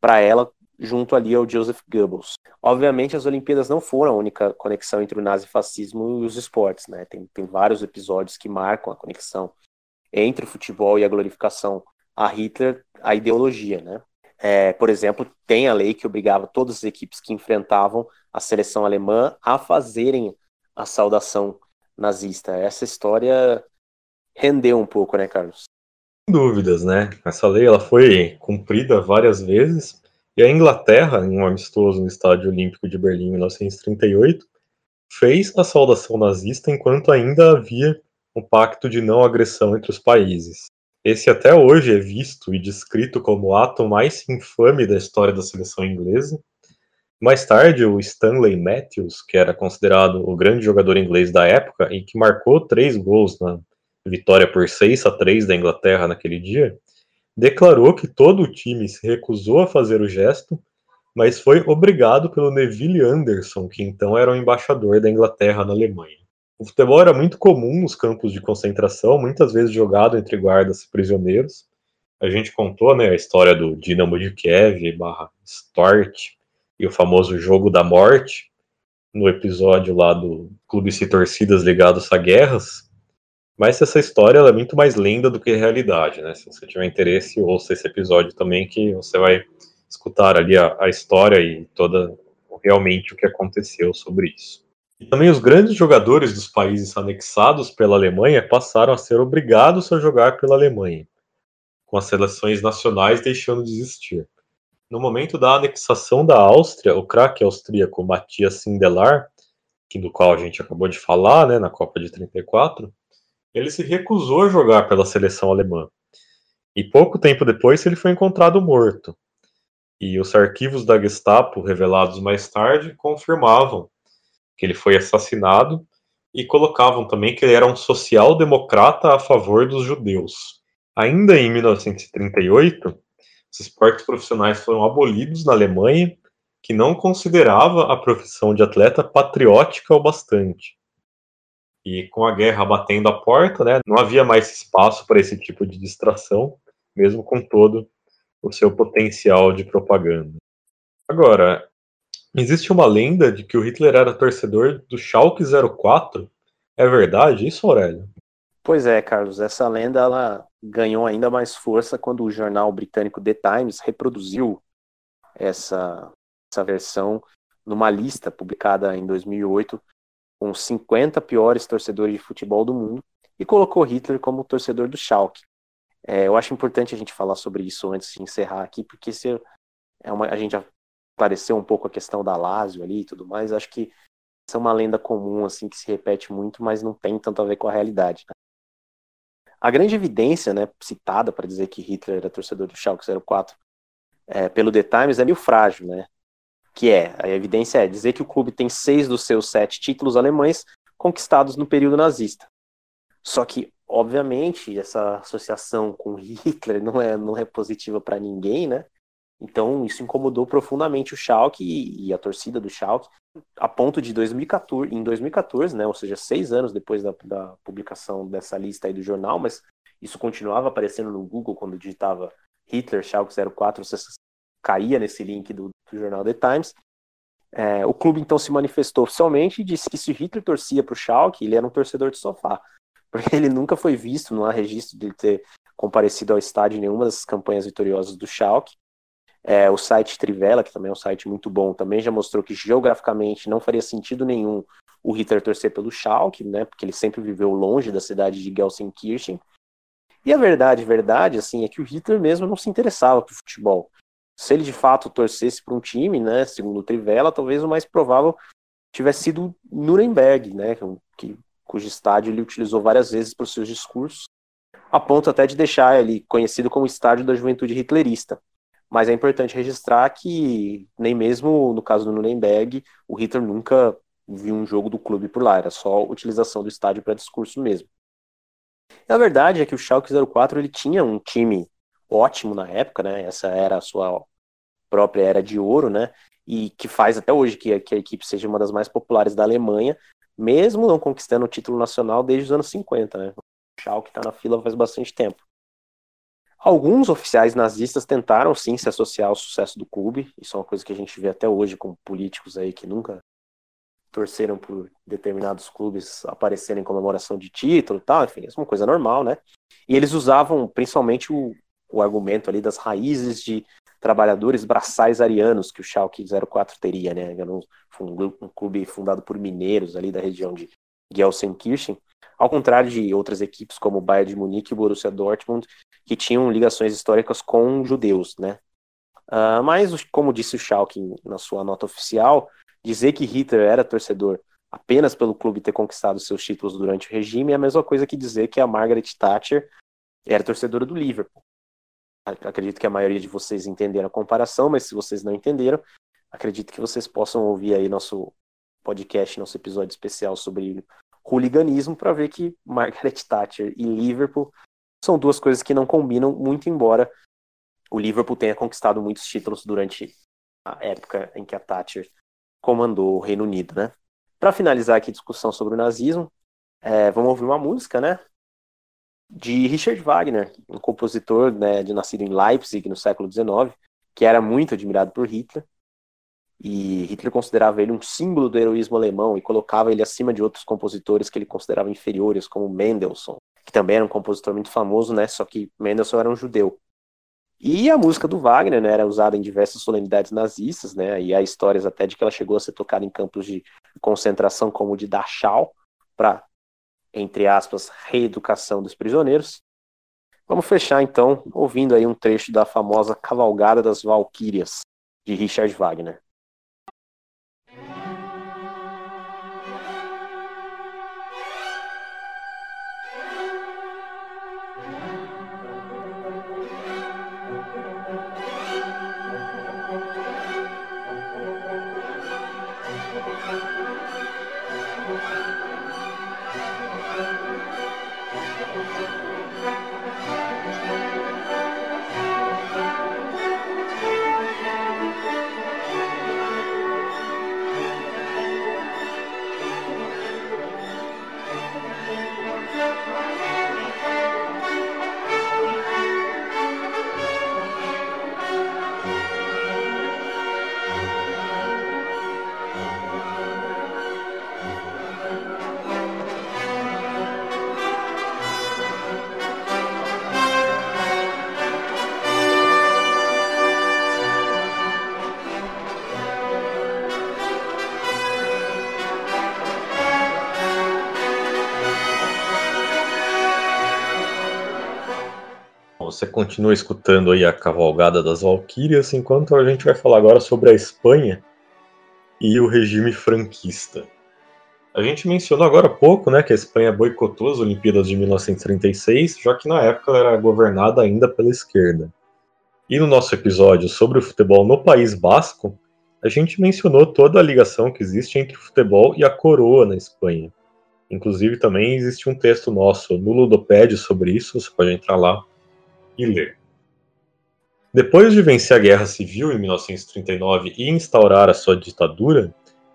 para ela junto ali ao Joseph Goebbels. Obviamente, as Olimpíadas não foram a única conexão entre o nazifascismo e os esportes, né? Tem, tem vários episódios que marcam a conexão entre o futebol e a glorificação a Hitler, a ideologia, né? É, por exemplo, tem a lei que obrigava todas as equipes que enfrentavam a seleção alemã a fazerem a saudação nazista. Essa história rendeu um pouco, né, Carlos? Sem dúvidas, né? Essa lei ela foi cumprida várias vezes e a Inglaterra, em um amistoso no Estádio Olímpico de Berlim em 1938, fez a saudação nazista enquanto ainda havia um pacto de não agressão entre os países. Esse até hoje é visto e descrito como o ato mais infame da história da seleção inglesa. Mais tarde, o Stanley Matthews, que era considerado o grande jogador inglês da época e que marcou três gols na vitória por 6 a 3 da Inglaterra naquele dia, declarou que todo o time se recusou a fazer o gesto, mas foi obrigado pelo Neville Anderson, que então era o embaixador da Inglaterra na Alemanha. O futebol era muito comum nos campos de concentração, muitas vezes jogado entre guardas e prisioneiros. A gente contou né, a história do Dinamo de Kiev barra Stort e o famoso Jogo da Morte, no episódio lá do Clube e Torcidas Ligados a Guerras. Mas essa história é muito mais lenda do que realidade, né? Se você tiver interesse, ouça esse episódio também, que você vai escutar ali a, a história e toda realmente o que aconteceu sobre isso. E também os grandes jogadores dos países anexados pela Alemanha passaram a ser obrigados a jogar pela Alemanha, com as seleções nacionais deixando de existir. No momento da anexação da Áustria, o craque austríaco Matthias Sindelar, do qual a gente acabou de falar, né, na Copa de 34, ele se recusou a jogar pela seleção alemã. E pouco tempo depois ele foi encontrado morto. E os arquivos da Gestapo, revelados mais tarde, confirmavam que ele foi assassinado, e colocavam também que ele era um social-democrata a favor dos judeus. Ainda em 1938, os esportes profissionais foram abolidos na Alemanha, que não considerava a profissão de atleta patriótica o bastante. E com a guerra batendo a porta, né, não havia mais espaço para esse tipo de distração, mesmo com todo o seu potencial de propaganda. Agora, Existe uma lenda de que o Hitler era torcedor do Schalke 04. É verdade isso, Aurélio? Pois é, Carlos. Essa lenda ela ganhou ainda mais força quando o jornal britânico The Times reproduziu essa, essa versão numa lista publicada em 2008 com os 50 piores torcedores de futebol do mundo e colocou Hitler como torcedor do Schalke. É, eu acho importante a gente falar sobre isso antes de encerrar aqui, porque se é uma, a gente já um pouco a questão da Lazio ali e tudo mais, acho que isso é uma lenda comum, assim, que se repete muito, mas não tem tanto a ver com a realidade. Né? A grande evidência, né, citada para dizer que Hitler era torcedor do Schalke 04 é, pelo The Times é meio frágil, né? Que é, a evidência é dizer que o clube tem seis dos seus sete títulos alemães conquistados no período nazista. Só que, obviamente, essa associação com Hitler não é, não é positiva para ninguém, né? Então isso incomodou profundamente o Schalke e, e a torcida do Schalke, a ponto de 2014, em 2014, né, ou seja, seis anos depois da, da publicação dessa lista aí do jornal, mas isso continuava aparecendo no Google quando digitava Hitler Schalke 04, você caía nesse link do, do jornal The Times. É, o clube então se manifestou oficialmente e disse que se Hitler torcia para o Schalke, ele era um torcedor de sofá, porque ele nunca foi visto, não há registro de ele ter comparecido ao estádio em nenhuma das campanhas vitoriosas do Schalke. É, o site Trivela, que também é um site muito bom, também já mostrou que geograficamente não faria sentido nenhum o Hitler torcer pelo Schalke, né, porque ele sempre viveu longe da cidade de Gelsenkirchen. E a verdade, verdade, assim, é que o Hitler mesmo não se interessava por futebol. Se ele de fato torcesse para um time, né, segundo o Trivela, talvez o mais provável tivesse sido Nuremberg, né, que, cujo estádio ele utilizou várias vezes para os seus discursos, a ponto até de deixar ele conhecido como estádio da juventude hitlerista. Mas é importante registrar que nem mesmo no caso do Nuremberg, o Hitler nunca viu um jogo do clube por lá, era só utilização do estádio para discurso mesmo. A verdade é que o Schalke 04 ele tinha um time ótimo na época, né? Essa era a sua própria era de ouro, né? E que faz até hoje que, que a equipe seja uma das mais populares da Alemanha, mesmo não conquistando o título nacional desde os anos 50, né? O Schalke está na fila faz bastante tempo. Alguns oficiais nazistas tentaram sim se associar ao sucesso do clube, isso é uma coisa que a gente vê até hoje com políticos aí que nunca torceram por determinados clubes aparecerem em comemoração de título e tal, enfim, isso é uma coisa normal, né? E eles usavam principalmente o, o argumento ali das raízes de trabalhadores braçais arianos que o Schalke 04 teria, né? Era um, um clube fundado por mineiros ali da região de Gelsenkirchen, ao contrário de outras equipes como o Bayern de Munique e o Borussia Dortmund, que tinham ligações históricas com judeus, né? Uh, mas, como disse o Schalke na sua nota oficial, dizer que Hitler era torcedor apenas pelo clube ter conquistado seus títulos durante o regime é a mesma coisa que dizer que a Margaret Thatcher era torcedora do Liverpool. Acredito que a maioria de vocês entenderam a comparação, mas se vocês não entenderam, acredito que vocês possam ouvir aí nosso podcast, nosso episódio especial sobre hooliganismo para ver que Margaret Thatcher e Liverpool são duas coisas que não combinam muito, embora o Liverpool tenha conquistado muitos títulos durante a época em que a Thatcher comandou o Reino Unido, né? Para finalizar aqui a discussão sobre o nazismo, é, vamos ouvir uma música, né? De Richard Wagner, um compositor né, de nascido em Leipzig no século XIX, que era muito admirado por Hitler e Hitler considerava ele um símbolo do heroísmo alemão e colocava ele acima de outros compositores que ele considerava inferiores, como Mendelssohn, que também era um compositor muito famoso, né? Só que Mendelssohn era um judeu. E a música do Wagner né, era usada em diversas solenidades nazistas, né? E há histórias até de que ela chegou a ser tocada em campos de concentração como o de Dachau, para, entre aspas, reeducação dos prisioneiros. Vamos fechar então ouvindo aí um trecho da famosa Cavalgada das Valquírias, de Richard Wagner. Continua escutando aí a cavalgada das Valquírias, enquanto a gente vai falar agora sobre a Espanha e o regime franquista. A gente mencionou agora há pouco né, que a Espanha boicotou as Olimpíadas de 1936, já que na época ela era governada ainda pela esquerda. E no nosso episódio sobre o futebol no País Basco, a gente mencionou toda a ligação que existe entre o futebol e a coroa na Espanha. Inclusive também existe um texto nosso no Ludopédio sobre isso, você pode entrar lá e ler. Depois de vencer a Guerra Civil em 1939 e instaurar a sua ditadura,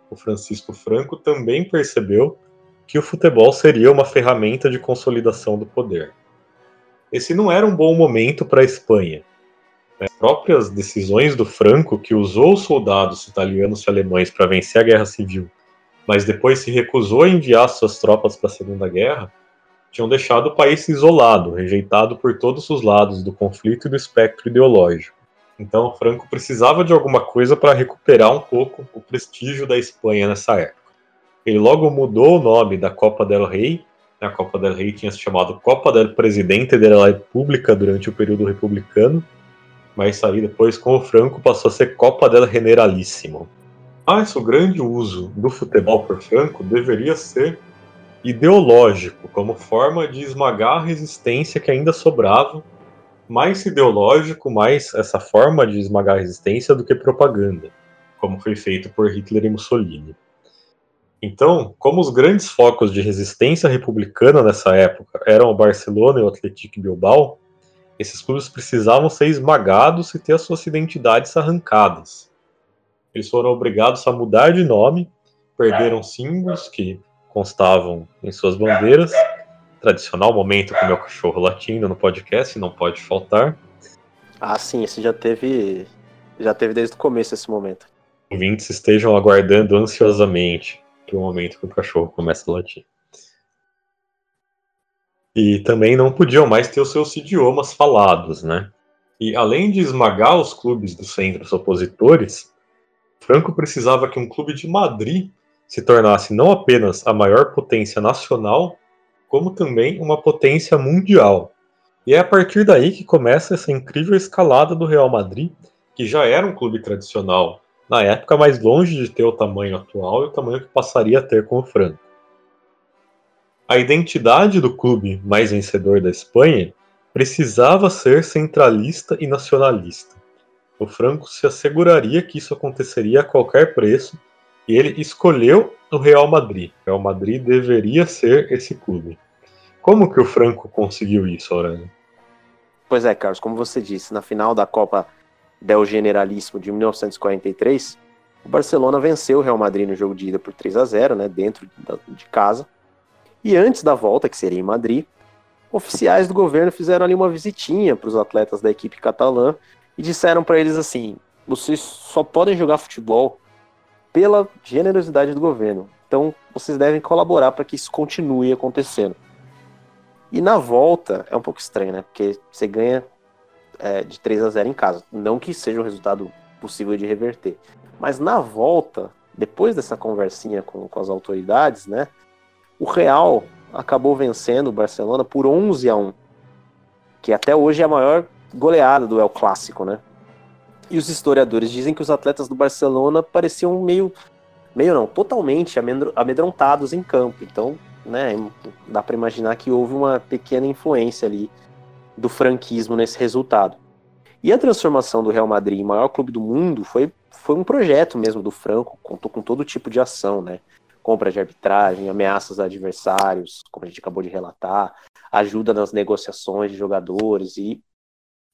o Francisco Franco também percebeu que o futebol seria uma ferramenta de consolidação do poder. Esse não era um bom momento para a Espanha. As próprias decisões do Franco, que usou soldados italianos e alemães para vencer a Guerra Civil, mas depois se recusou a enviar suas tropas para a Segunda Guerra, tinham deixado o país isolado, rejeitado por todos os lados do conflito e do espectro ideológico. Então, Franco precisava de alguma coisa para recuperar um pouco o prestígio da Espanha nessa época. Ele logo mudou o nome da Copa del Rei. A Copa del Rei tinha se chamado Copa del Presidente de la República durante o período republicano, mas aí depois, com o Franco, passou a ser Copa del Generalíssimo. Mas o grande uso do futebol por Franco deveria ser ideológico, como forma de esmagar a resistência que ainda sobrava, mais ideológico, mais essa forma de esmagar a resistência do que propaganda, como foi feito por Hitler e Mussolini. Então, como os grandes focos de resistência republicana nessa época eram o Barcelona e o Atlético Bilbao, esses clubes precisavam ser esmagados e ter as suas identidades arrancadas. Eles foram obrigados a mudar de nome, perderam símbolos que constavam em suas bandeiras. Tradicional momento com meu cachorro latindo no podcast, não pode faltar. Ah, sim, esse já teve. Já teve desde o começo esse momento. Ouvintes estejam aguardando ansiosamente para o momento que o cachorro começa a latir. E também não podiam mais ter os seus idiomas falados, né? E além de esmagar os clubes dos centros opositores, Franco precisava que um clube de Madrid se tornasse não apenas a maior potência nacional, como também uma potência mundial. E é a partir daí que começa essa incrível escalada do Real Madrid, que já era um clube tradicional na época, mais longe de ter o tamanho atual e o tamanho que passaria a ter com o Franco. A identidade do clube mais vencedor da Espanha precisava ser centralista e nacionalista. O Franco se asseguraria que isso aconteceria a qualquer preço e ele escolheu o Real Madrid. O Real Madrid deveria ser esse clube. Como que o Franco conseguiu isso, Aurélio? Pois é, Carlos, como você disse, na final da Copa del Generalíssimo de 1943, o Barcelona venceu o Real Madrid no jogo de ida por 3 a 0, né, dentro de casa. E antes da volta, que seria em Madrid, oficiais do governo fizeram ali uma visitinha para os atletas da equipe catalã e disseram para eles assim: vocês só podem jogar futebol pela generosidade do governo. Então, vocês devem colaborar para que isso continue acontecendo. E na volta, é um pouco estranho, né? Porque você ganha é, de 3 a 0 em casa. Não que seja um resultado possível de reverter. Mas na volta, depois dessa conversinha com, com as autoridades, né? O Real acabou vencendo o Barcelona por 11 a 1 que até hoje é a maior goleada do El Clássico, né? E os historiadores dizem que os atletas do Barcelona pareciam meio, meio não, totalmente amedrontados em campo. Então, né, dá para imaginar que houve uma pequena influência ali do franquismo nesse resultado. E a transformação do Real Madrid em maior clube do mundo foi, foi um projeto mesmo do Franco, contou com todo tipo de ação, né? Compra de arbitragem, ameaças a adversários, como a gente acabou de relatar, ajuda nas negociações de jogadores e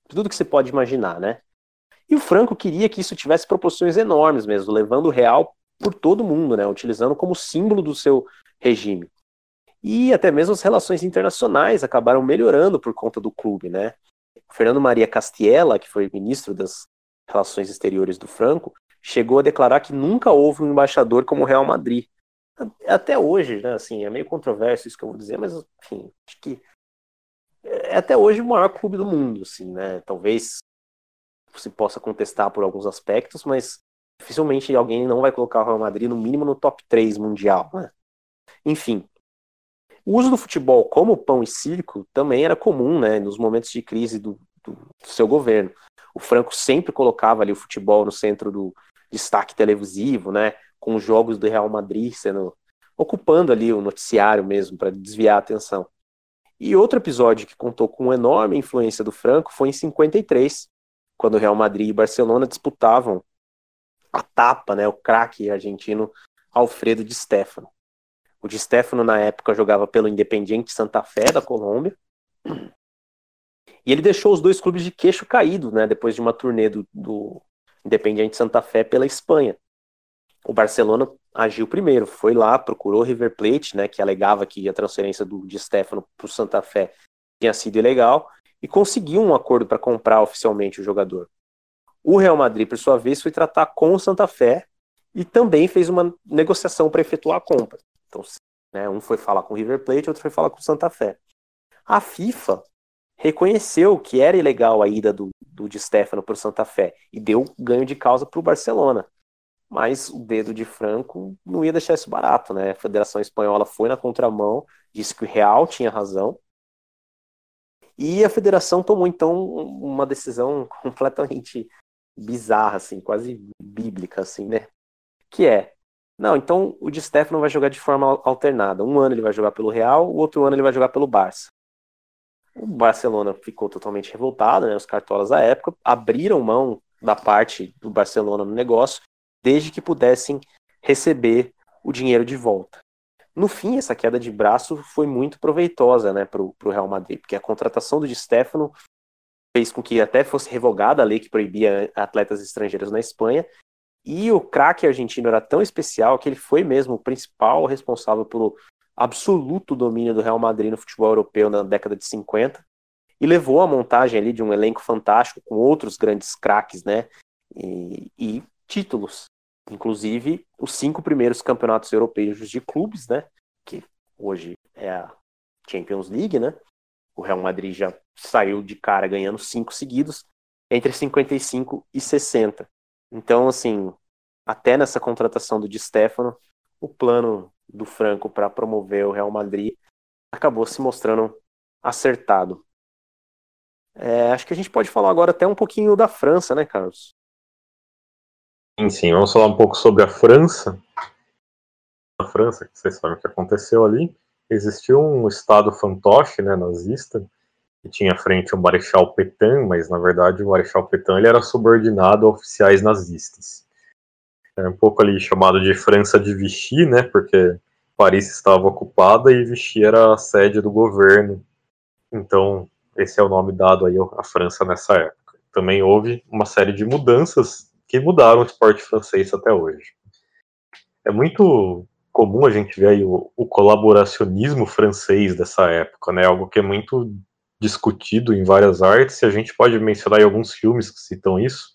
tudo que você pode imaginar, né? E o Franco queria que isso tivesse proporções enormes mesmo, levando o real por todo mundo, né, utilizando como símbolo do seu regime. E até mesmo as relações internacionais acabaram melhorando por conta do clube, né? Fernando Maria Castiela, que foi ministro das Relações Exteriores do Franco, chegou a declarar que nunca houve um embaixador como o Real Madrid. Até hoje, né, assim, é meio controverso isso que eu vou dizer, mas enfim, acho que é até hoje o maior clube do mundo, assim, né? Talvez se possa contestar por alguns aspectos, mas dificilmente alguém não vai colocar o Real Madrid no mínimo no top 3 mundial. Né? Enfim, o uso do futebol como pão e circo também era comum né, nos momentos de crise do, do, seu governo. O Franco sempre colocava ali o futebol no centro do destaque televisivo, né, com os jogos do Real Madrid sendo ocupando ali o noticiário mesmo para desviar a atenção. E outro episódio que contou com enorme influência do Franco foi em 53, quando o Real Madrid e Barcelona disputavam a tapa, né, o craque argentino Alfredo Di Stefano. O Di Stefano na época jogava pelo Independiente Santa Fé da Colômbia. E ele deixou os dois clubes de queixo caído, né, depois de uma turnê do, do Independiente Santa Fé pela Espanha. O Barcelona agiu primeiro, foi lá, procurou River Plate, né, que alegava que a transferência do Di Stefano para o Santa Fé tinha sido ilegal, e conseguiu um acordo para comprar oficialmente o jogador. O Real Madrid, por sua vez, foi tratar com o Santa Fé e também fez uma negociação para efetuar a compra. Então, né, um foi falar com o River Plate, outro foi falar com o Santa Fé. A FIFA reconheceu que era ilegal a ida do, do Di Stefano para o Santa Fé e deu ganho de causa para o Barcelona mas o dedo de Franco não ia deixar isso barato, né? A Federação Espanhola foi na contramão, disse que o Real tinha razão, e a Federação tomou então uma decisão completamente bizarra, assim, quase bíblica, assim, né? Que é, não, então o Di Stefano vai jogar de forma alternada. Um ano ele vai jogar pelo Real, o outro ano ele vai jogar pelo Barça. O Barcelona ficou totalmente revoltado, né? Os cartolas da época abriram mão da parte do Barcelona no negócio desde que pudessem receber o dinheiro de volta. No fim, essa queda de braço foi muito proveitosa né, para o Real Madrid, porque a contratação do Di Stefano fez com que até fosse revogada a lei que proibia atletas estrangeiros na Espanha, e o craque argentino era tão especial que ele foi mesmo o principal responsável pelo absoluto domínio do Real Madrid no futebol europeu na década de 50, e levou a montagem ali de um elenco fantástico com outros grandes craques, né, e, e títulos Inclusive, os cinco primeiros campeonatos europeus de clubes, né? Que hoje é a Champions League, né? O Real Madrid já saiu de cara ganhando cinco seguidos, entre 55 e 60. Então, assim, até nessa contratação do Di Stefano, o plano do Franco para promover o Real Madrid acabou se mostrando acertado. É, acho que a gente pode falar agora até um pouquinho da França, né, Carlos? Sim. Vamos falar um pouco sobre a França. A França, que vocês sabem o que aconteceu ali. Existiu um estado fantoche, né, nazista, que tinha à frente o Marechal Petain, mas na verdade o Marechal Petain ele era subordinado a oficiais nazistas. É um pouco ali chamado de França de Vichy, né, porque Paris estava ocupada e Vichy era a sede do governo. Então, esse é o nome dado aí à França nessa época. Também houve uma série de mudanças que mudaram o esporte francês até hoje. É muito comum a gente ver o, o, colaboracionismo francês dessa época, né? Algo que é muito discutido em várias artes, e a gente pode mencionar alguns filmes que citam isso.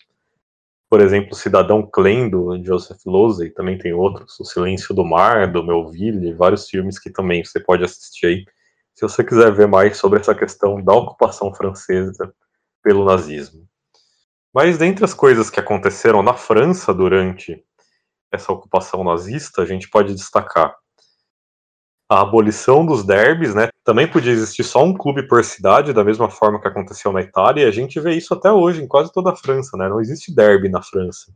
Por exemplo, Cidadão Klein, do Joseph Losey, também tem outros, O Silêncio do Mar, do Melville, vários filmes que também você pode assistir aí, se você quiser ver mais sobre essa questão da ocupação francesa pelo nazismo. Mas dentre as coisas que aconteceram na França durante essa ocupação nazista, a gente pode destacar a abolição dos derbys, né? Também podia existir só um clube por cidade, da mesma forma que aconteceu na Itália, e a gente vê isso até hoje em quase toda a França, né? Não existe derby na França.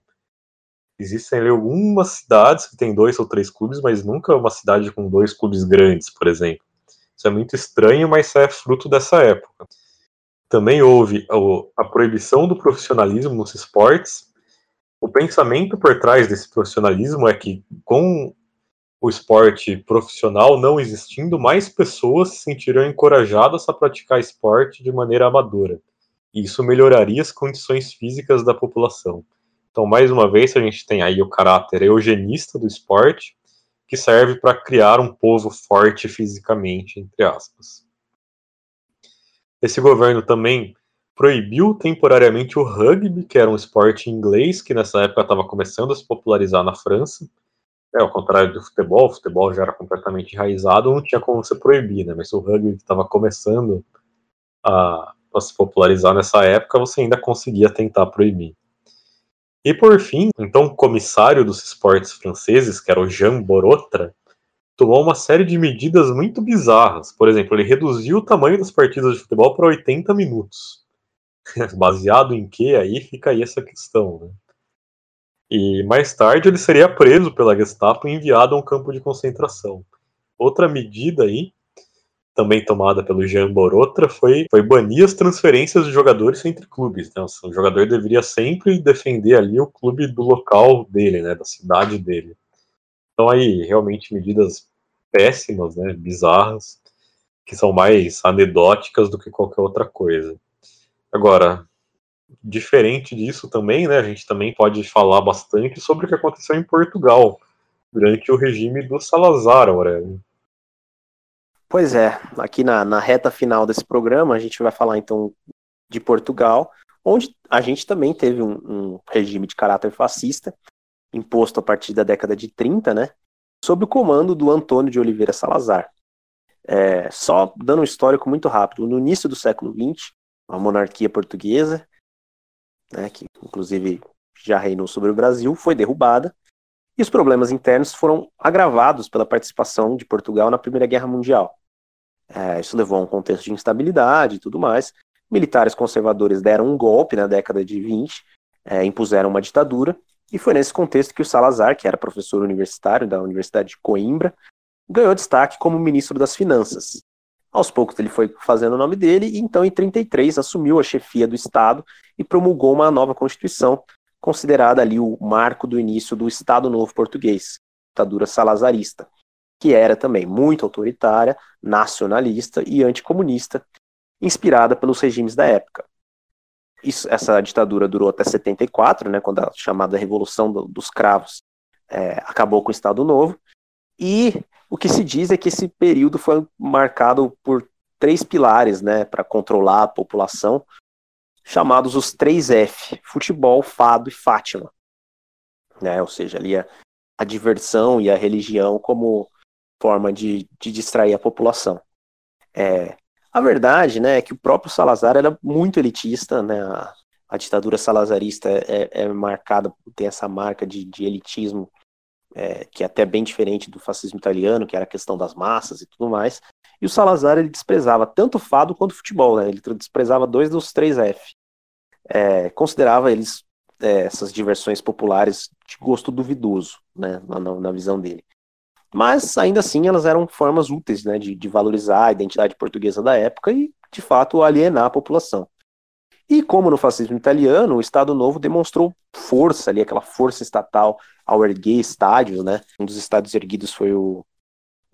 Existem ali, algumas cidades que têm dois ou três clubes, mas nunca uma cidade com dois clubes grandes, por exemplo. Isso é muito estranho, mas é fruto dessa época. Também houve a proibição do profissionalismo nos esportes. O pensamento por trás desse profissionalismo é que, com o esporte profissional não existindo, mais pessoas se sentiriam encorajadas a praticar esporte de maneira amadora. E isso melhoraria as condições físicas da população. Então, mais uma vez, a gente tem aí o caráter eugenista do esporte, que serve para criar um povo forte fisicamente, entre aspas. Esse governo também proibiu temporariamente o rugby, que era um esporte inglês que nessa época estava começando a se popularizar na França. É, ao contrário do futebol, o futebol já era completamente enraizado, não tinha como você proibir, né? Mas o rugby estava começando a, a, se popularizar nessa época, você ainda conseguia tentar proibir. E por fim, então o comissário dos esportes franceses, que era o Jean Borotra, tomou uma série de medidas muito bizarras. Por exemplo, ele reduziu o tamanho das partidas de futebol para 80 minutos. Baseado em que aí fica aí essa questão, né? E mais tarde ele seria preso pela Gestapo e enviado a um campo de concentração. Outra medida aí, também tomada pelo Jean Borotra, foi, foi banir as transferências de jogadores entre clubes. Né? O jogador deveria sempre defender ali o clube do local dele, né, da cidade dele. Então aí realmente medidas péssimas, né, bizarras, que são mais anedóticas do que qualquer outra coisa. Agora, diferente disso também, né, a gente também pode falar bastante sobre o que aconteceu em Portugal durante o regime do Salazar, Aurélio. Pois é, aqui na, na reta final desse programa a gente vai falar então de Portugal, onde a gente também teve um, um regime de caráter fascista, imposto a partir da década de 30, né, sob o comando do Antônio de Oliveira Salazar. É, só dando um histórico muito rápido, no início do século XX, a monarquia portuguesa, né, que inclusive já reinou sobre o Brasil, foi derrubada, e os problemas internos foram agravados pela participação de Portugal na Primeira Guerra Mundial. É, isso levou a um contexto de instabilidade e tudo mais. Militares conservadores deram um golpe na década de 20, é, impuseram uma ditadura, e foi nesse contexto que o Salazar, que era professor universitário da Universidade de Coimbra, ganhou destaque como ministro das Finanças. Aos poucos ele foi fazendo o nome dele e então em 33 assumiu a chefia do Estado e promulgou uma nova Constituição, considerada ali o marco do início do Estado Novo Português, ditadura salazarista, que era também muito autoritária, nacionalista e anticomunista, inspirada pelos regimes da época. Isso, essa ditadura durou até 74, né, quando a chamada Revolução do, dos Cravos é, acabou com o Estado Novo, e o que se diz é que esse período foi marcado por três pilares né, para controlar a população, chamados os três F: futebol, fado e Fátima. Né, ou seja, ali a, a diversão e a religião como forma de, de distrair a população. É, a verdade né, é que o próprio Salazar era muito elitista, né, a, a ditadura salazarista é, é, marcada, tem essa marca de, de elitismo é, que é até bem diferente do fascismo italiano, que era a questão das massas e tudo mais. E o Salazar ele desprezava tanto o fado quanto o futebol, né? Ele desprezava dois dos três F. É, considerava eles é, essas diversões populares de gosto duvidoso, né? Na, na, visão dele. Mas ainda assim elas eram formas úteis, né? De, de valorizar a identidade portuguesa da época e de fato alienar a população. E como no fascismo italiano, o Estado Novo demonstrou força ali, aquela força estatal ao erguer estádios, né? Um dos estádios erguidos foi o,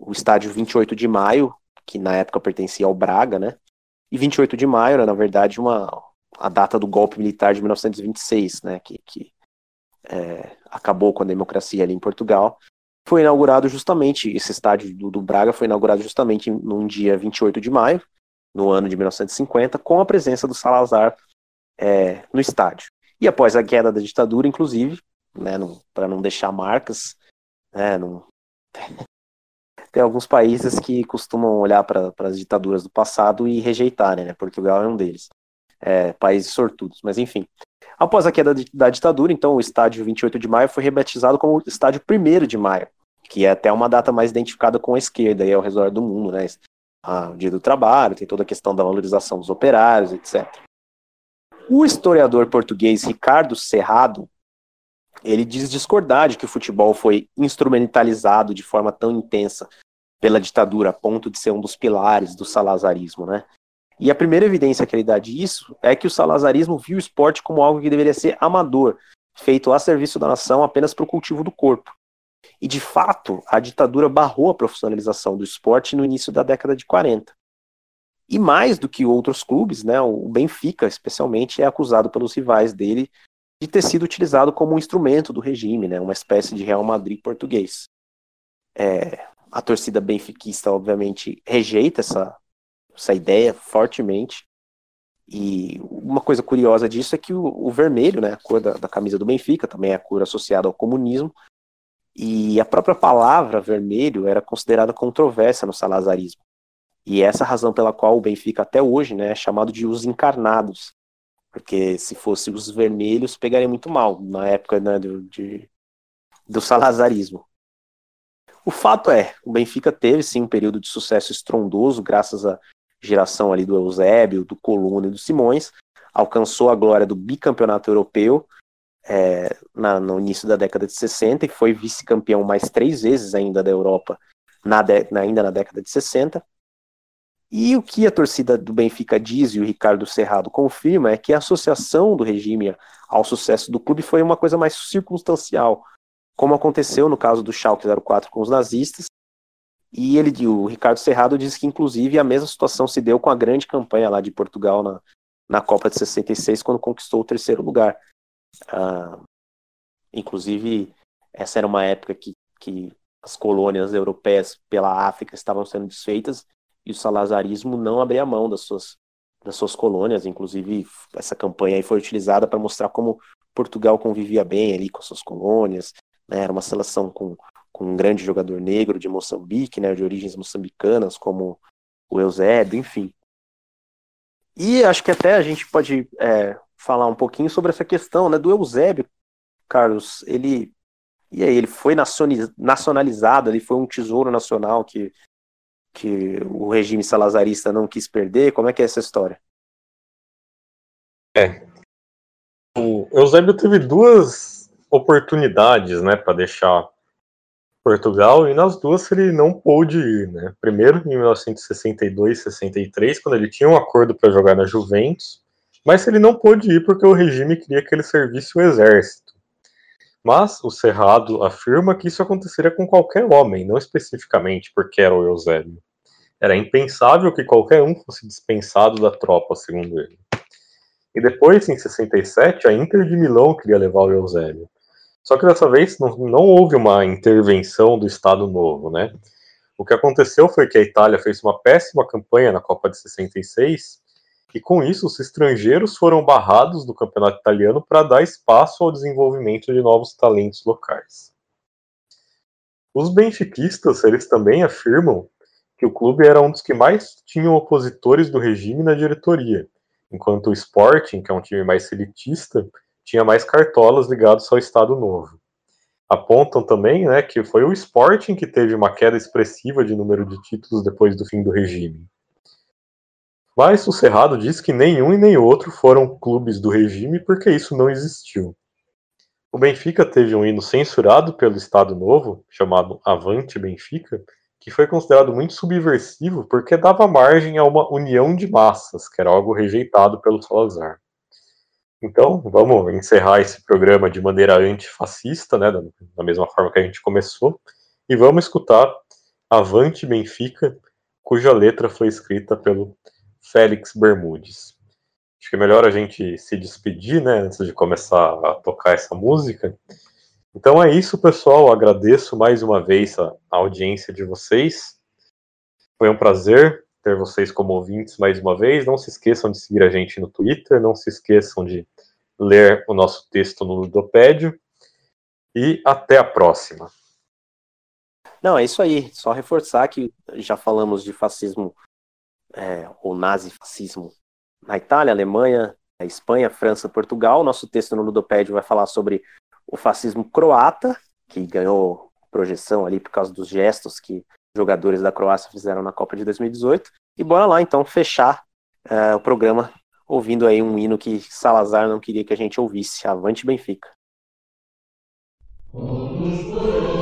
o estádio 28 de Maio, que na época pertencia ao Braga, né? E 28 de Maio era, na verdade, uma, a data do golpe militar de 1926, né? Que, que é, acabou com a democracia ali em Portugal. Foi inaugurado justamente, esse estádio do, do Braga foi inaugurado justamente num dia 28 de maio, no ano de 1950, com a presença do Salazar é, no estádio. E após a queda da ditadura, inclusive, né, para não deixar marcas, né, não... tem alguns países que costumam olhar para as ditaduras do passado e rejeitarem, né, Portugal é um deles, é, países sortudos, mas enfim. Após a queda da ditadura, então o estádio 28 de maio foi rebatizado como estádio 1 de maio, que é até uma data mais identificada com a esquerda e ao redor do mundo, né, o dia do trabalho, tem toda a questão da valorização dos operários, etc. O historiador português Ricardo Serrado ele diz discordar de que o futebol foi instrumentalizado de forma tão intensa pela ditadura, a ponto de ser um dos pilares do salazarismo, né? E a primeira evidência que ele dá disso é que o salazarismo viu o esporte como algo que deveria ser amador, feito a serviço da nação apenas para o cultivo do corpo. E de fato, a ditadura barrou a profissionalização do esporte no início da década de 40. E mais do que outros clubes, né, o Benfica, especialmente, é acusado pelos rivais dele de ter sido utilizado como um instrumento do regime, né, uma espécie de Real Madrid português. É, a torcida benfiquista, obviamente, rejeita essa, essa ideia fortemente. E uma coisa curiosa disso é que o, o vermelho, né, a cor da, da, camisa do Benfica, também é a cor associada ao comunismo, e a própria palavra vermelho era considerada controversa no salazarismo. E essa é a razão pela qual o Benfica até hoje né, é chamado de os encarnados, porque se fosse os vermelhos, pegaria muito mal na época né, do, de, do salazarismo. O fato é, o Benfica teve sim um período de sucesso estrondoso, graças à geração ali do Eusébio, do Coluna e do Simões, alcançou a glória do bicampeonato europeu é, na, no início da década de 60 e foi vice-campeão mais três vezes ainda da Europa, na de, ainda na década de 60. E o que a torcida do Benfica diz e o Ricardo Serrado confirma é que a associação do regime ao sucesso do clube foi uma coisa mais circunstancial, como aconteceu no caso do Schalke 04 com os nazistas. E ele, o Ricardo Serrado diz que inclusive a mesma situação se deu com a grande campanha lá de Portugal na, na Copa de 66, quando conquistou o terceiro lugar. Uh, inclusive, essa era uma época que, que as colônias europeias pela África estavam sendo desfeitas e o salazarismo não abria mão das suas, das suas colônias. Inclusive, essa campanha aí foi utilizada para mostrar como Portugal convivia bem ali com as suas colônias. Né? Era uma seleção com um grande jogador negro de Moçambique, né? de origens moçambicanas, como o Eusébio, enfim. E acho que até a gente pode é, falar um pouquinho sobre essa questão né, do Eusébio, Carlos. Ele e aí ele foi nacionalizado, ele foi um tesouro nacional que, que o regime salazarista não quis perder. Como é que é essa história? É. O Eusébio teve duas oportunidades, né, para deixar Portugal e nas duas ele não pôde ir, né? Primeiro em 1962, 63, quando ele tinha um acordo para jogar na Juventus, mas ele não pôde ir porque o regime queria que ele servisse o exército. Mas o Cerrado afirma que isso aconteceria com qualquer homem, não especificamente porque era o Eusébio. Era impensável que qualquer um fosse dispensado da tropa, segundo ele. E depois, em 67, a Inter de Milão queria levar o Eusébio. Só que dessa vez não, não houve uma intervenção do Estado Novo, né? O que aconteceu foi que a Itália fez uma péssima campanha na Copa de 66 e com isso os estrangeiros foram barrados do campeonato italiano para dar espaço ao desenvolvimento de novos talentos locais. Os benfiquistas, eles também afirmam que o clube era um dos que mais tinham opositores do regime na diretoria, enquanto o Sporting, que é um time mais elitista, tinha mais cartolas ligados ao Estado Novo. Apontam também né, que foi o Sporting que teve uma queda expressiva de número de títulos depois do fim do regime. Mas o Cerrado diz que nenhum e nem outro foram clubes do regime porque isso não existiu. O Benfica teve um hino censurado pelo Estado Novo, chamado Avante Benfica, que foi considerado muito subversivo porque dava margem a uma união de massas, que era algo rejeitado pelo Salazar. Então, vamos encerrar esse programa de maneira antifascista, né, da, mesma forma que a gente começou, e vamos escutar Avante Benfica, cuja letra foi escrita pelo Félix Bermudes. Acho que é melhor a gente se despedir, né, antes de começar a tocar essa música. Então é isso, pessoal. Agradeço mais uma vez a audiência de vocês. Foi um prazer ter vocês como ouvintes mais uma vez. Não se esqueçam de seguir a gente no Twitter, não se esqueçam de ler o nosso texto no Ludopédio. E até a próxima. Não, é isso aí. Só reforçar que já falamos de fascismo é, ou nazifascismo na Itália, Alemanha, Espanha, França, Portugal. Nosso texto no Ludopédio vai falar sobre o fascismo croata, que ganhou projeção ali por causa dos gestos que jogadores da Croácia fizeram na Copa de 2018. E bora lá então fechar uh, o programa ouvindo aí um hino que Salazar não queria que a gente ouvisse. Avante Benfica. Oh,